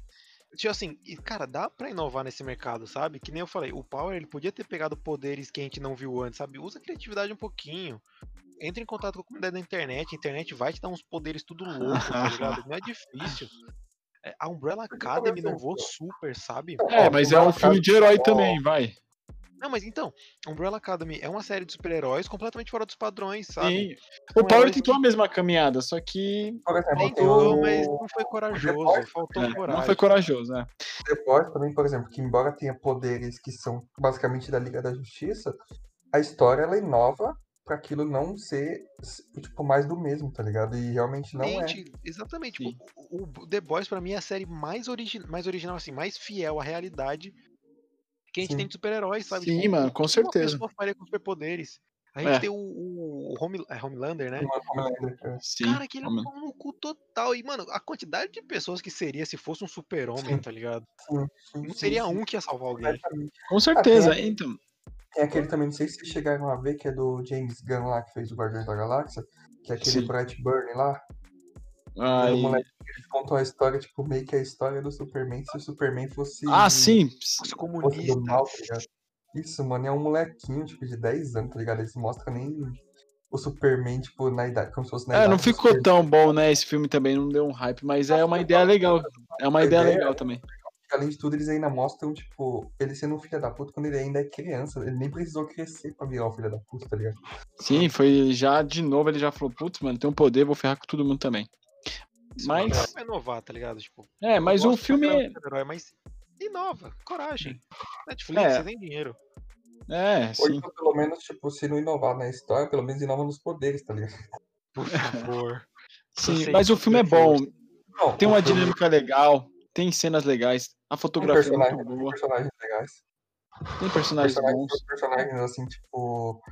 Tipo assim, e, cara, dá pra inovar nesse mercado, sabe? Que nem eu falei, o Power ele podia ter pegado poderes que a gente não viu antes, sabe? Usa a criatividade um pouquinho. Entra em contato com a comunidade da internet, a internet vai te dar uns poderes tudo louco, tá ligado? Não é difícil. É, a Umbrella Academy inovou super, sabe? É, mas é um filme de herói também, vai. Não, mas então, Umbrella Academy é uma série de super-heróis completamente fora dos padrões, sabe? Sim. O São Power tentou a mesma caminhada, só que Tentou, o mas não foi corajoso, faltou é, coragem. não foi corajoso, né? Boys também, por exemplo, que embora tenha poderes que são basicamente da Liga da Justiça, a história ela inova pra aquilo não ser tipo mais do mesmo, tá ligado? E realmente não é. Exatamente, tipo, O, o The Boys, pra mim, é a série mais, origi mais original, assim, mais fiel à realidade que a gente Sim. tem de super-heróis, sabe? Sim, Tipo, mano, o com que certeza. Uma pessoa faria com superpoderes. A gente É. tem o, o, o Home, é Homelander, né? Uma- é. Sim. Cara, que ele é um cu total. E, mano, a quantidade de pessoas que seria se fosse um super-homem, tá ligado? Sim, sim, Não seria sim. um que ia salvar alguém. Com certeza. Então, Tem aquele também, não sei se vocês chegaram a ver, que é do James Gunn lá, que fez o Guardiões da Galáxia, que é aquele Sim. Brightburn lá. aí... O moleque, ele contou a história, tipo, meio que a história do Superman, se o Superman fosse. Ah, sim. Os fosse do comunistas. mal, tá ligado? Isso, mano, é um molequinho, tipo, de 10 anos, tá ligado? Eles mostram nem o Superman, tipo, na idade, como se fosse na É, idade não do ficou tão bom, né? Esse filme também não deu um hype, mas é uma ideia legal. É uma ideia ideia- legal também. Além de tudo, eles ainda mostram, tipo, ele sendo um filho da puta quando ele ainda é criança. Ele nem precisou crescer pra virar um filho da puta, tá ligado? Sim, foi já de novo, ele já falou, putz, mano, tem um poder, vou ferrar com todo mundo também. Isso Mas- vai inovar, tá ligado? Tipo, É, mas o filme é. super-herói, mas inova, coragem. Netflix, É. você tem dinheiro. É, Ou sim. então, pelo menos, tipo, se não inovar na história, pelo menos inova nos poderes, tá ligado? Por favor. Sim, mas o filme é bom. Não, Tem o uma filme dinâmica legal, tem cenas legais, a tem fotografia é personagens, muito tem boa, personagens legais. tem personagens Personagens, bons. personagens, assim, tipo.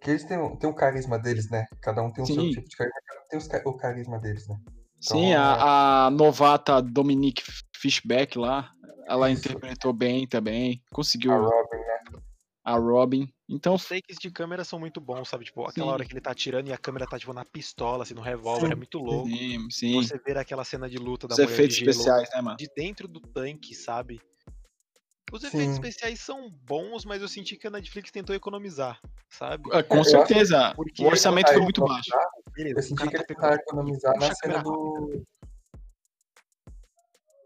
Que eles têm, um- têm um carisma deles, né? Cada um tem o seu Sim. tipo de carisma, um tem os o carisma deles, né? Sim, Então, a, a novata Dominique Fishback lá, ela Isso. interpretou bem também, A conseguiu. Robin, né? A Robin. Então, Os takes de câmera são muito bons, sabe? Tipo, aquela Sim. hora que ele tá atirando e a câmera tá, tipo, na pistola, assim, no revólver, Sim. é muito louco. sim, sim. Você ver aquela cena de luta da Os mulher efeitos de gelo especiais, né, mano? de dentro do tanque, sabe? Os efeitos especiais são bons, mas eu senti que a Netflix tentou economizar, sabe? É, Com que certeza. porque O orçamento foi muito baixo. Beleza, Eu senti que tá ele tentava economizar na cena do.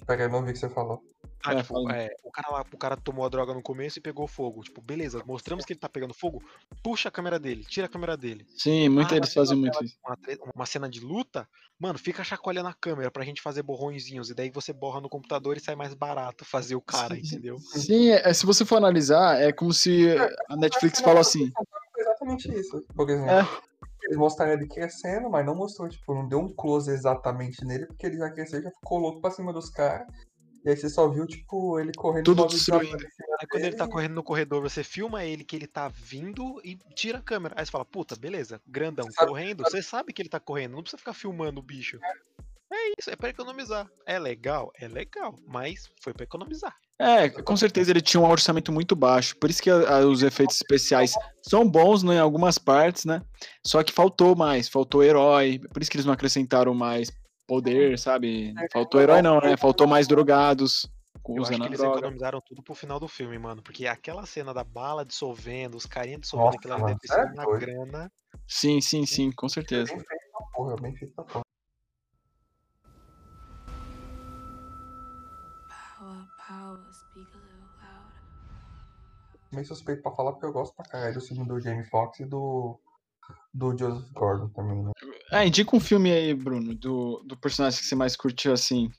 Peraí, não vi o que você falou. Ah, É, tipo, é, o cara lá, o cara tomou a droga no começo e pegou fogo. Tipo, beleza, mostramos que ele tá pegando fogo, puxa a câmera dele, tira a câmera dele. Sim, muito, Ah, eles fazem uma muito isso. Uma, uma cena de luta, mano, fica chacoalhando a câmera pra gente fazer borrõezinhos. E daí você borra no computador e sai mais barato fazer o cara, Sim, entendeu? Sim, é, se você for analisar, é como se a Netflix falou assim. Exatamente isso. Por exemplo, É. eles mostraram ele crescendo, mas não mostrou, tipo, não deu um close exatamente nele, porque ele já cresceu e já ficou louco pra cima dos caras. E aí você só viu, tipo, ele correndo Tudo destruindo. Aí quando ele tá correndo no corredor, você filma ele que ele tá vindo e tira a câmera. Aí você fala, puta, beleza, grandão, Você sabe- correndo, você sabe que ele tá correndo, não precisa ficar filmando o bicho. É isso, é pra economizar. É legal? É legal, mas foi pra economizar. É, com certeza ele tinha um orçamento muito baixo. Por isso que a- a- os efeitos especiais são bons né, em algumas partes, né? Só que faltou mais, faltou herói. Por isso que eles não acrescentaram mais poder, sabe? Faltou herói não, né? Faltou mais drogados Eu acho que eles droga. economizaram tudo pro final do filme, mano. Porque aquela cena da bala dissolvendo, os carinhas dissolvendo, Nossa, aquilo ali deve ter é doido. grana. Sim, sim, sim, com certeza. Bem feito pra porra, bem feito pra porra. Power, power, speak a little louder. Meio suspeito pra falar porque eu gosto pra caralho do filme do Jamie Foxx e do. Do Joseph Gordon também, né? Ah, indica um filme aí, Bruno, do, do personagem que você mais curtiu assim.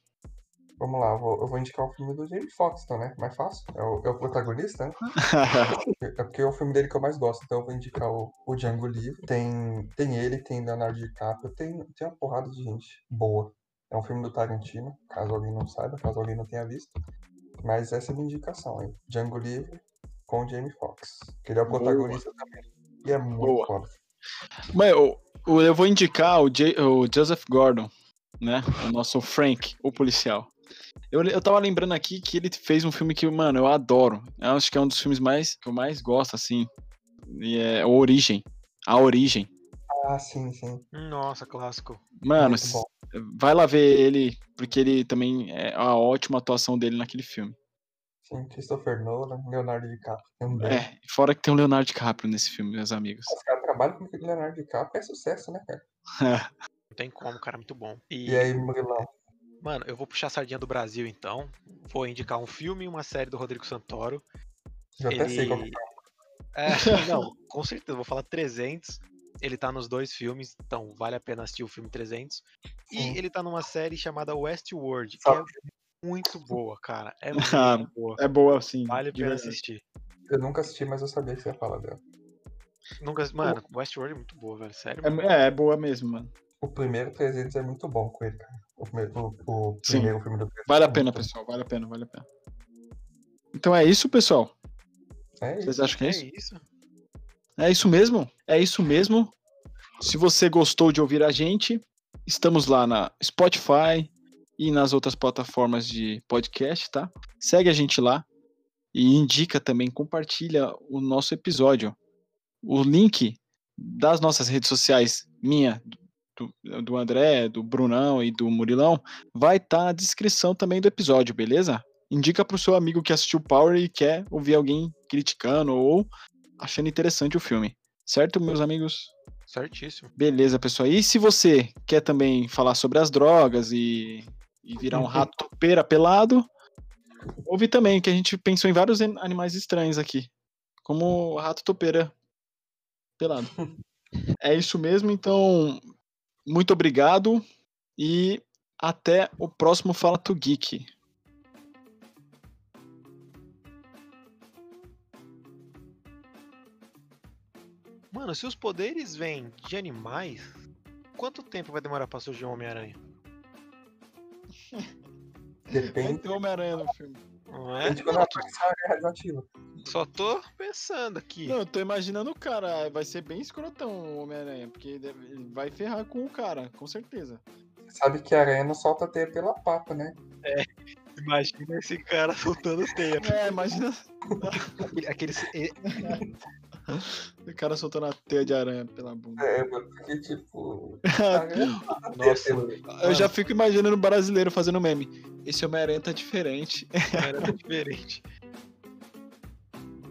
Vamos lá, eu vou, eu vou indicar o filme do Jamie Foxx, então, né? Mais fácil. É o, é o protagonista, né? É porque é o filme dele que eu mais gosto, então eu vou indicar o, o Django Livre. Tem, tem ele, tem Leonardo DiCaprio, tem, tem uma porrada de gente boa. É um filme do Tarantino, caso alguém não saiba, caso alguém não tenha visto. Mas essa é a minha indicação, hein? Django Livre com o Jamie Foxx. Que ele é o Boa. protagonista também. E é muito Boa. foda. Mas eu, eu- vou indicar o, J- o Joseph Gordon, né? O nosso Frank, o policial. Eu, eu tava lembrando aqui que ele fez um filme que, mano, eu adoro. Eu acho que é um dos filmes mais que eu mais gosto, assim. E é o Origem. A Origem. Ah, sim, sim. Nossa, clássico. Mano, vai lá ver ele, porque ele também é a ótima atuação dele naquele filme. Sim, Christopher Nolan, Leonardo DiCaprio também. É, fora que tem o Leonardo DiCaprio nesse filme, meus amigos. Os caras trabalham com o Leonardo DiCaprio, é sucesso, né, cara? Não tem como, cara, muito bom. E aí, Murilão? Mano, eu vou puxar a sardinha do Brasil, então. Vou indicar um filme e uma série do Rodrigo Santoro. Já até sei que Ele. É, não, com certeza, vou falar 300. Ele tá nos dois filmes, então vale a pena assistir o filme 300. E Sim. ele tá numa série chamada Westworld, que Sabe. é muito boa, cara. É Ah, muito boa. É boa, sim. Vale a pena assistir. Eu nunca assisti, mas eu sabia que você ia falar dela. Nunca... Mano, Westworld é muito boa, velho. Sério. É, é boa mesmo, mano. O primeiro 300 é muito bom com ele, cara. O primeiro, o, o primeiro filme do 300 Vale é a pena, muito bom. pessoal. Vale a pena, vale a pena. Então é isso, pessoal. É isso. Vocês acham que é É isso? isso. É isso mesmo? É isso mesmo. Se você gostou de ouvir a gente, estamos lá na Spotify e nas outras plataformas de podcast, tá? Segue a gente lá e indica também, compartilha o nosso episódio. O link das nossas redes sociais, minha, do, do André, do Brunão e do Murilão, vai estar na descrição também do episódio, beleza? Indica pro seu amigo que assistiu Power e quer ouvir alguém criticando ou achando interessante o filme. Certo, meus amigos? Certíssimo. Beleza, pessoal. E se você quer também falar sobre as drogas e, e virar um rato topeira pelado, ouve também, que a gente pensou em vários an- animais estranhos aqui. Como o rato topeira pelado. É isso mesmo, então, muito obrigado e até o próximo Fala Tu Geek. Mano, se os poderes vêm de animais, quanto tempo vai demorar pra surgir um Homem-Aranha? Depende ter Homem-Aranha no filme. Não é? quando radioativa. Só tô pensando aqui. Não, eu tô imaginando o cara. Vai ser bem escrotão o Homem-Aranha, porque ele vai ferrar com o cara, com certeza. Sabe que a aranha não solta teia pela pata, né? Imagina esse cara soltando teia. É, imagina Aquele, aquele- o cara soltando a teia de aranha pela bunda. É, mano, porque tipo. caramba, Nossa, mano. Eu já fico imaginando o brasileiro fazendo meme. Esse Homem-Aranha tá diferente. era diferente.